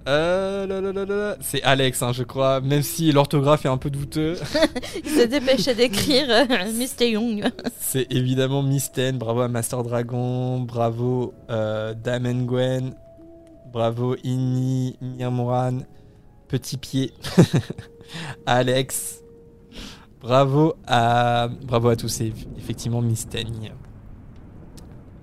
Euh. C'est Alex, hein, je crois, même si l'orthographe est un peu douteux. Il se dépêchait d'écrire euh, Mr. Young. C'est évidemment Misten, bravo à Master Dragon, bravo euh, Dame and Gwen, bravo Inni, Mirmoran, Petit Pied, Alex, bravo à, bravo à tous, et effectivement Misten.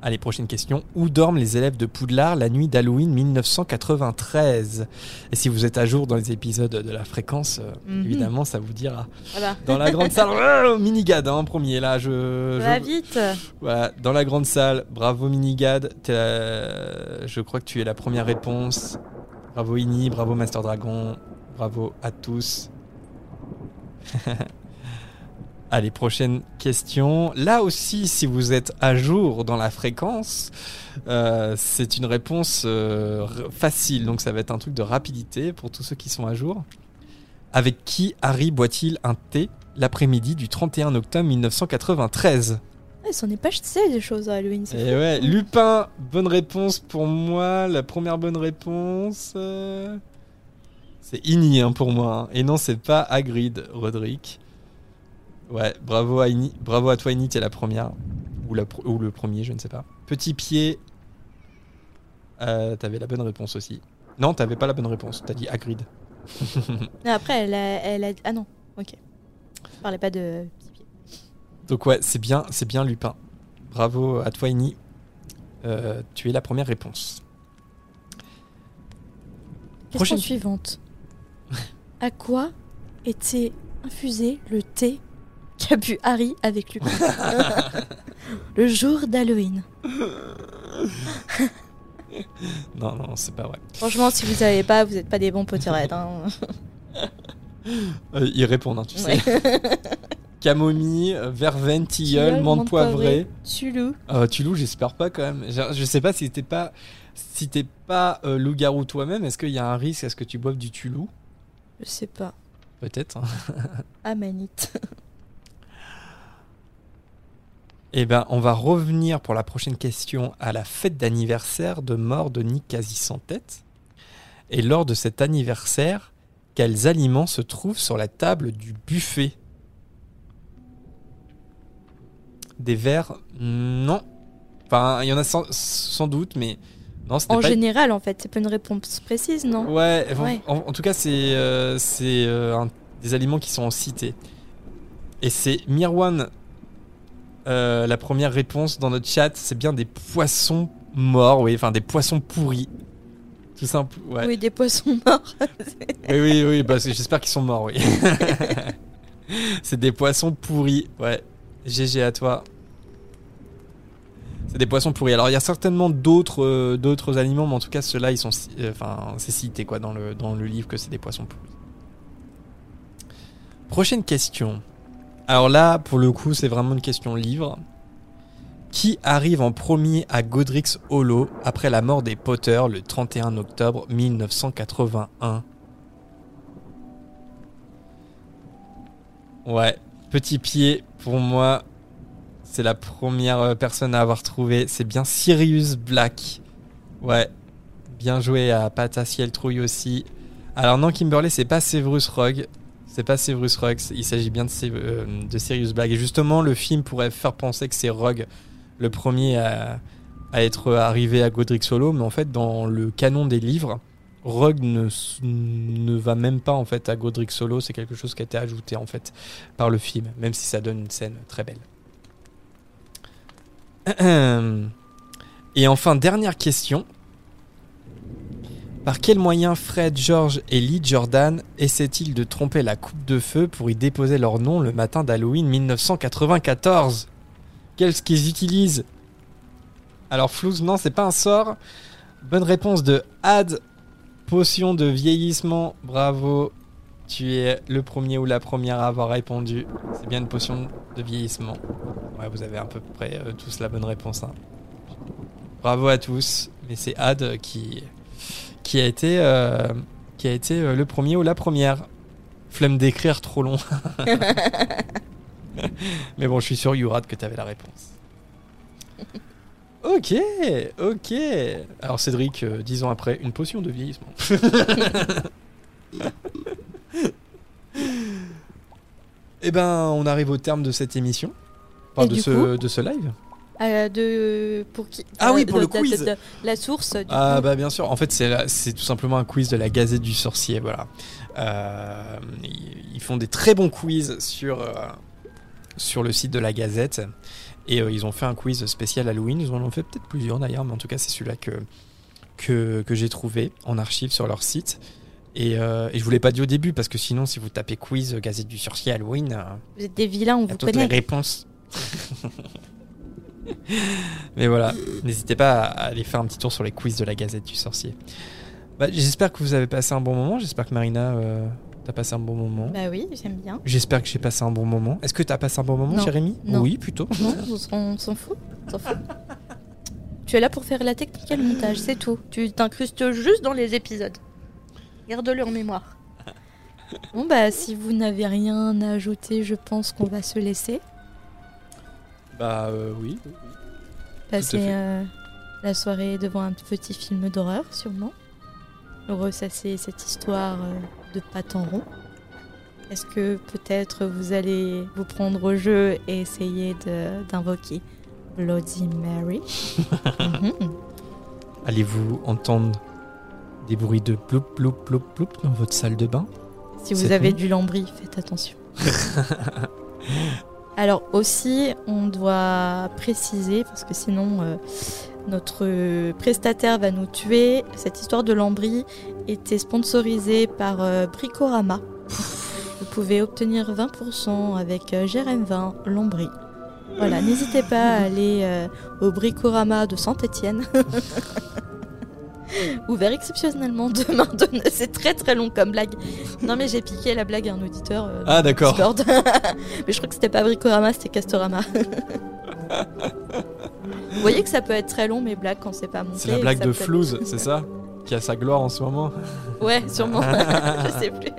Allez, prochaine question. Où dorment les élèves de Poudlard la nuit d'Halloween 1993 Et si vous êtes à jour dans les épisodes de la fréquence, euh, Mhm. évidemment, ça vous dira. Voilà. Dans la grande salle, oh, Minigad hein, en premier là, je, Va je- vite. voilà, dans la grande salle, bravo Minigad, la- je crois que tu es la première réponse. Bravo Ini, bravo Master Dragon, bravo à tous. Allez, prochaine question. Là aussi, si vous êtes à jour dans la fréquence, euh, c'est une réponse euh, facile, donc ça va être un truc de rapidité pour tous ceux qui sont à jour. Avec qui Harry boit-il un thé l'après-midi du 31 octobre 1993 Ils s'en est pas jeté des choses à Halloween. c'est Et fou. ouais, Lupin, bonne réponse pour moi. La première bonne réponse, euh, c'est Ini hein, pour moi. hein. Et non, c'est pas Hagrid, Roderick. Ouais, bravo à Ini, bravo à toi Ini, t'es la première ou, la, pro- ou le premier, je ne sais pas. Petit pied, euh, t'avais la bonne réponse aussi. Non, t'avais pas la bonne réponse. T'as dit Hagrid. Après, elle a, elle a- Ah non, ok. Je parlais pas de petit pied. Donc ouais, c'est bien, c'est bien Lupin. Bravo à toi Ini. Euh, tu es la première réponse. Question Prochaine- suivante. à quoi était infusé le thé qu'a bu Harry avec Lupin Le jour d'Halloween. Non, non, c'est pas vrai. Franchement, si vous savez pas, vous n'êtes pas des bons potirettes. Hein. Euh, ils répondent, hein, tu sais. Camomille, verveine, tilleul, menthe poivrée. Tulou. Euh, Tulou, j'espère pas quand même. Je, je sais pas si t'es pas, si t'es pas euh, loup-garou toi-même, est-ce qu'il y a un risque à ce que tu boives du Tulou? Je sais pas. Peut-être. hein. Amanite. Eh ben, on va revenir pour la prochaine question à la fête d'anniversaire de mort de Nick quasi sans tête. Et lors de cet anniversaire, quels aliments se trouvent sur la table du buffet? Des verres Non. Enfin, il y en a sans, sans doute, mais non, En pas. général, en fait, c'est pas une réponse précise, non? Ouais, en- Ouais. En, en tout cas, c'est euh, euh, des aliments qui sont cités. Et c'est Mirwan, euh, la première réponse dans notre chat, c'est bien des poissons morts, oui, enfin des poissons pourris. Tout simple, ouais. Oui, des poissons morts. Oui, oui, oui, bah, j'espère qu'ils sont morts, oui. c'est des poissons pourris, ouais. GG à toi. C'est des poissons pourris. Alors il y a certainement d'autres euh, d'autres aliments, mais en tout cas ceux-là, ils sont, euh, enfin, c'est cité quoi dans le dans le livre que c'est des poissons pourris. Prochaine question. Alors là, pour le coup, c'est vraiment une question livre. Qui arrive en premier à Godric's Hollow après la mort des Potter le 31 octobre 1981 Ouais, petit pied pour moi. C'est la première euh, personne à avoir trouvé. C'est bien Sirius Black. Ouais, bien joué à Pataciel Trouille aussi. Alors non, Kimberley, c'est pas Severus Rogue. C'est pas Severus Rogue. Il s'agit bien de, euh, de Sirius. Et justement, le film pourrait faire penser que c'est Rogue le premier à, être arrivé à Godric Solo. Mais en fait, dans le canon des livres, Rogue ne va même pas en fait à Godric Solo. C'est quelque chose qui a été ajouté en fait par le film, même si ça donne une scène très belle. Et enfin, dernière question. Par quel moyen Fred, George et Lee Jordan essaient-ils de tromper la coupe de feu pour y déposer leur nom le matin d'Halloween 1994 Qu'est-ce qu'ils utilisent? Alors, Flouze, non, c'est pas un sort. Bonne réponse de Ad. Potion de vieillissement. Bravo. Tu es le premier ou la première à avoir répondu. C'est bien une potion de vieillissement. Ouais, vous avez à peu près euh, tous la bonne réponse. hein. Bravo à tous. Mais c'est Ad qui, qui a été, euh, qui a été euh, le premier ou la première. Flemme d'écrire trop long. Mais bon, je suis sûr, Yourad, que tu avais la réponse. Ok, ok. Alors Cédric, euh, dix ans après, une potion de vieillissement. Eh ben, on arrive au terme de cette émission. Enfin, Et de, du ce, coup de ce live. Euh, de pour qui Ah oui, Euh, pour de- le de- quiz. de- la source. Du Ah coup. bah bien sûr, en fait c'est c'est tout simplement un quiz de la Gazette du Sorcier, voilà. Euh, ils, font des très bons quiz sur, euh, sur le site de la Gazette et ils ont fait un quiz spécial Halloween, ils en ont fait peut-être plusieurs d'ailleurs, mais en tout cas c'est celui-là que, que, que j'ai trouvé en archive sur leur site. Et, euh, et je vous l'ai pas dit au début parce que sinon si vous tapez quiz Gazette du Sorcier Halloween, Vous êtes des vilains, on vous toutes les réponses. Mais voilà, n'hésitez pas à aller faire un petit tour sur les quiz de la Gazette du Sorcier. Bah, j'espère que vous avez passé un bon moment. J'espère que Marina, euh, t'as passé un bon moment. Bah oui, j'aime bien. J'espère que j'ai passé un bon moment. Est-ce que t'as passé un bon moment, Non. Jérémy? Non. Oui, plutôt. Non, on s'en- fout. on s'en fout. tu es là pour faire la technique et le montage, c'est tout. Tu t'incrustes juste dans les épisodes. Garde-le en mémoire. Bon bah si vous n'avez rien à ajouter, je pense qu'on va se laisser. Bah euh, oui. Passer euh, la soirée devant un petit film d'horreur, sûrement. Ressasser cette histoire euh, de patte en rond. Est-ce que peut-être vous allez vous prendre au jeu et essayer d'invoquer Bloody Mary Mhm. Allez-vous entendre des bruits de ploup, ploup, ploup, ploup dans votre salle de bain Si vous avez nuit? du lambris, faites attention. Alors aussi, on doit préciser, parce que sinon euh, notre prestataire va nous tuer, cette histoire de lambris était sponsorisée par euh, Bricorama. Vous pouvez obtenir 20% avec euh, GRM20 lambris. Voilà, n'hésitez pas à aller euh, au Bricorama de Saint-Étienne. Ouvert exceptionnellement demain. de- C'est très très long comme blague. Non mais j'ai piqué la blague à un auditeur. euh, Ah, d'accord. Mais je crois que c'était pas Bricorama, c'était Castorama. Vous voyez que ça peut être très long mes blagues quand c'est pas monté. C'est la blague de Flouze, c'est ça? Qui a sa gloire en ce moment? Ouais, sûrement. je sais plus.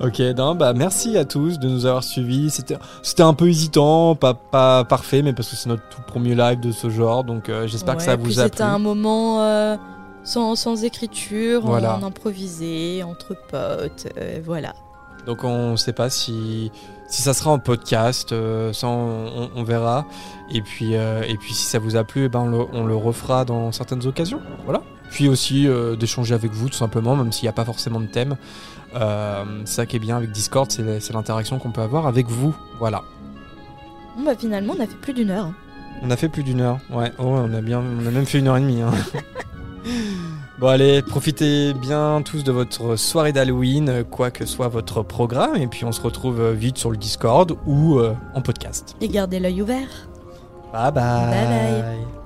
Ok, non, bah merci à tous de nous avoir suivis. C'était, c'était un peu hésitant, pas, pas parfait, mais parce que c'est notre tout premier live de ce genre, donc euh, j'espère que ça vous a C'était plu. un moment euh, sans, sans écriture, Voilà. en improvisé, entre potes, euh, voilà. Donc on sait pas si, si ça sera en podcast, ça on, verra. Et puis, et puis si ça vous a plu, eh ben on, le, on le refera dans certaines occasions. Voilà. Puis aussi d'échanger avec vous tout simplement, même s'il n'y a pas forcément de thème. Euh, ça qui est bien avec Discord, c'est, l'interaction qu'on peut avoir avec vous. Voilà. Bon, bah finalement, on a fait plus d'une heure. On a fait plus d'une heure. Ouais, oh, on a bien, on a même fait une heure et demie. hein. bon allez, profitez bien tous de votre soirée d'Halloween, quoi que soit votre programme, et puis on se retrouve euh, vite sur le Discord ou euh, en podcast. Et gardez l'œil ouvert. Bye bye. Bye bye.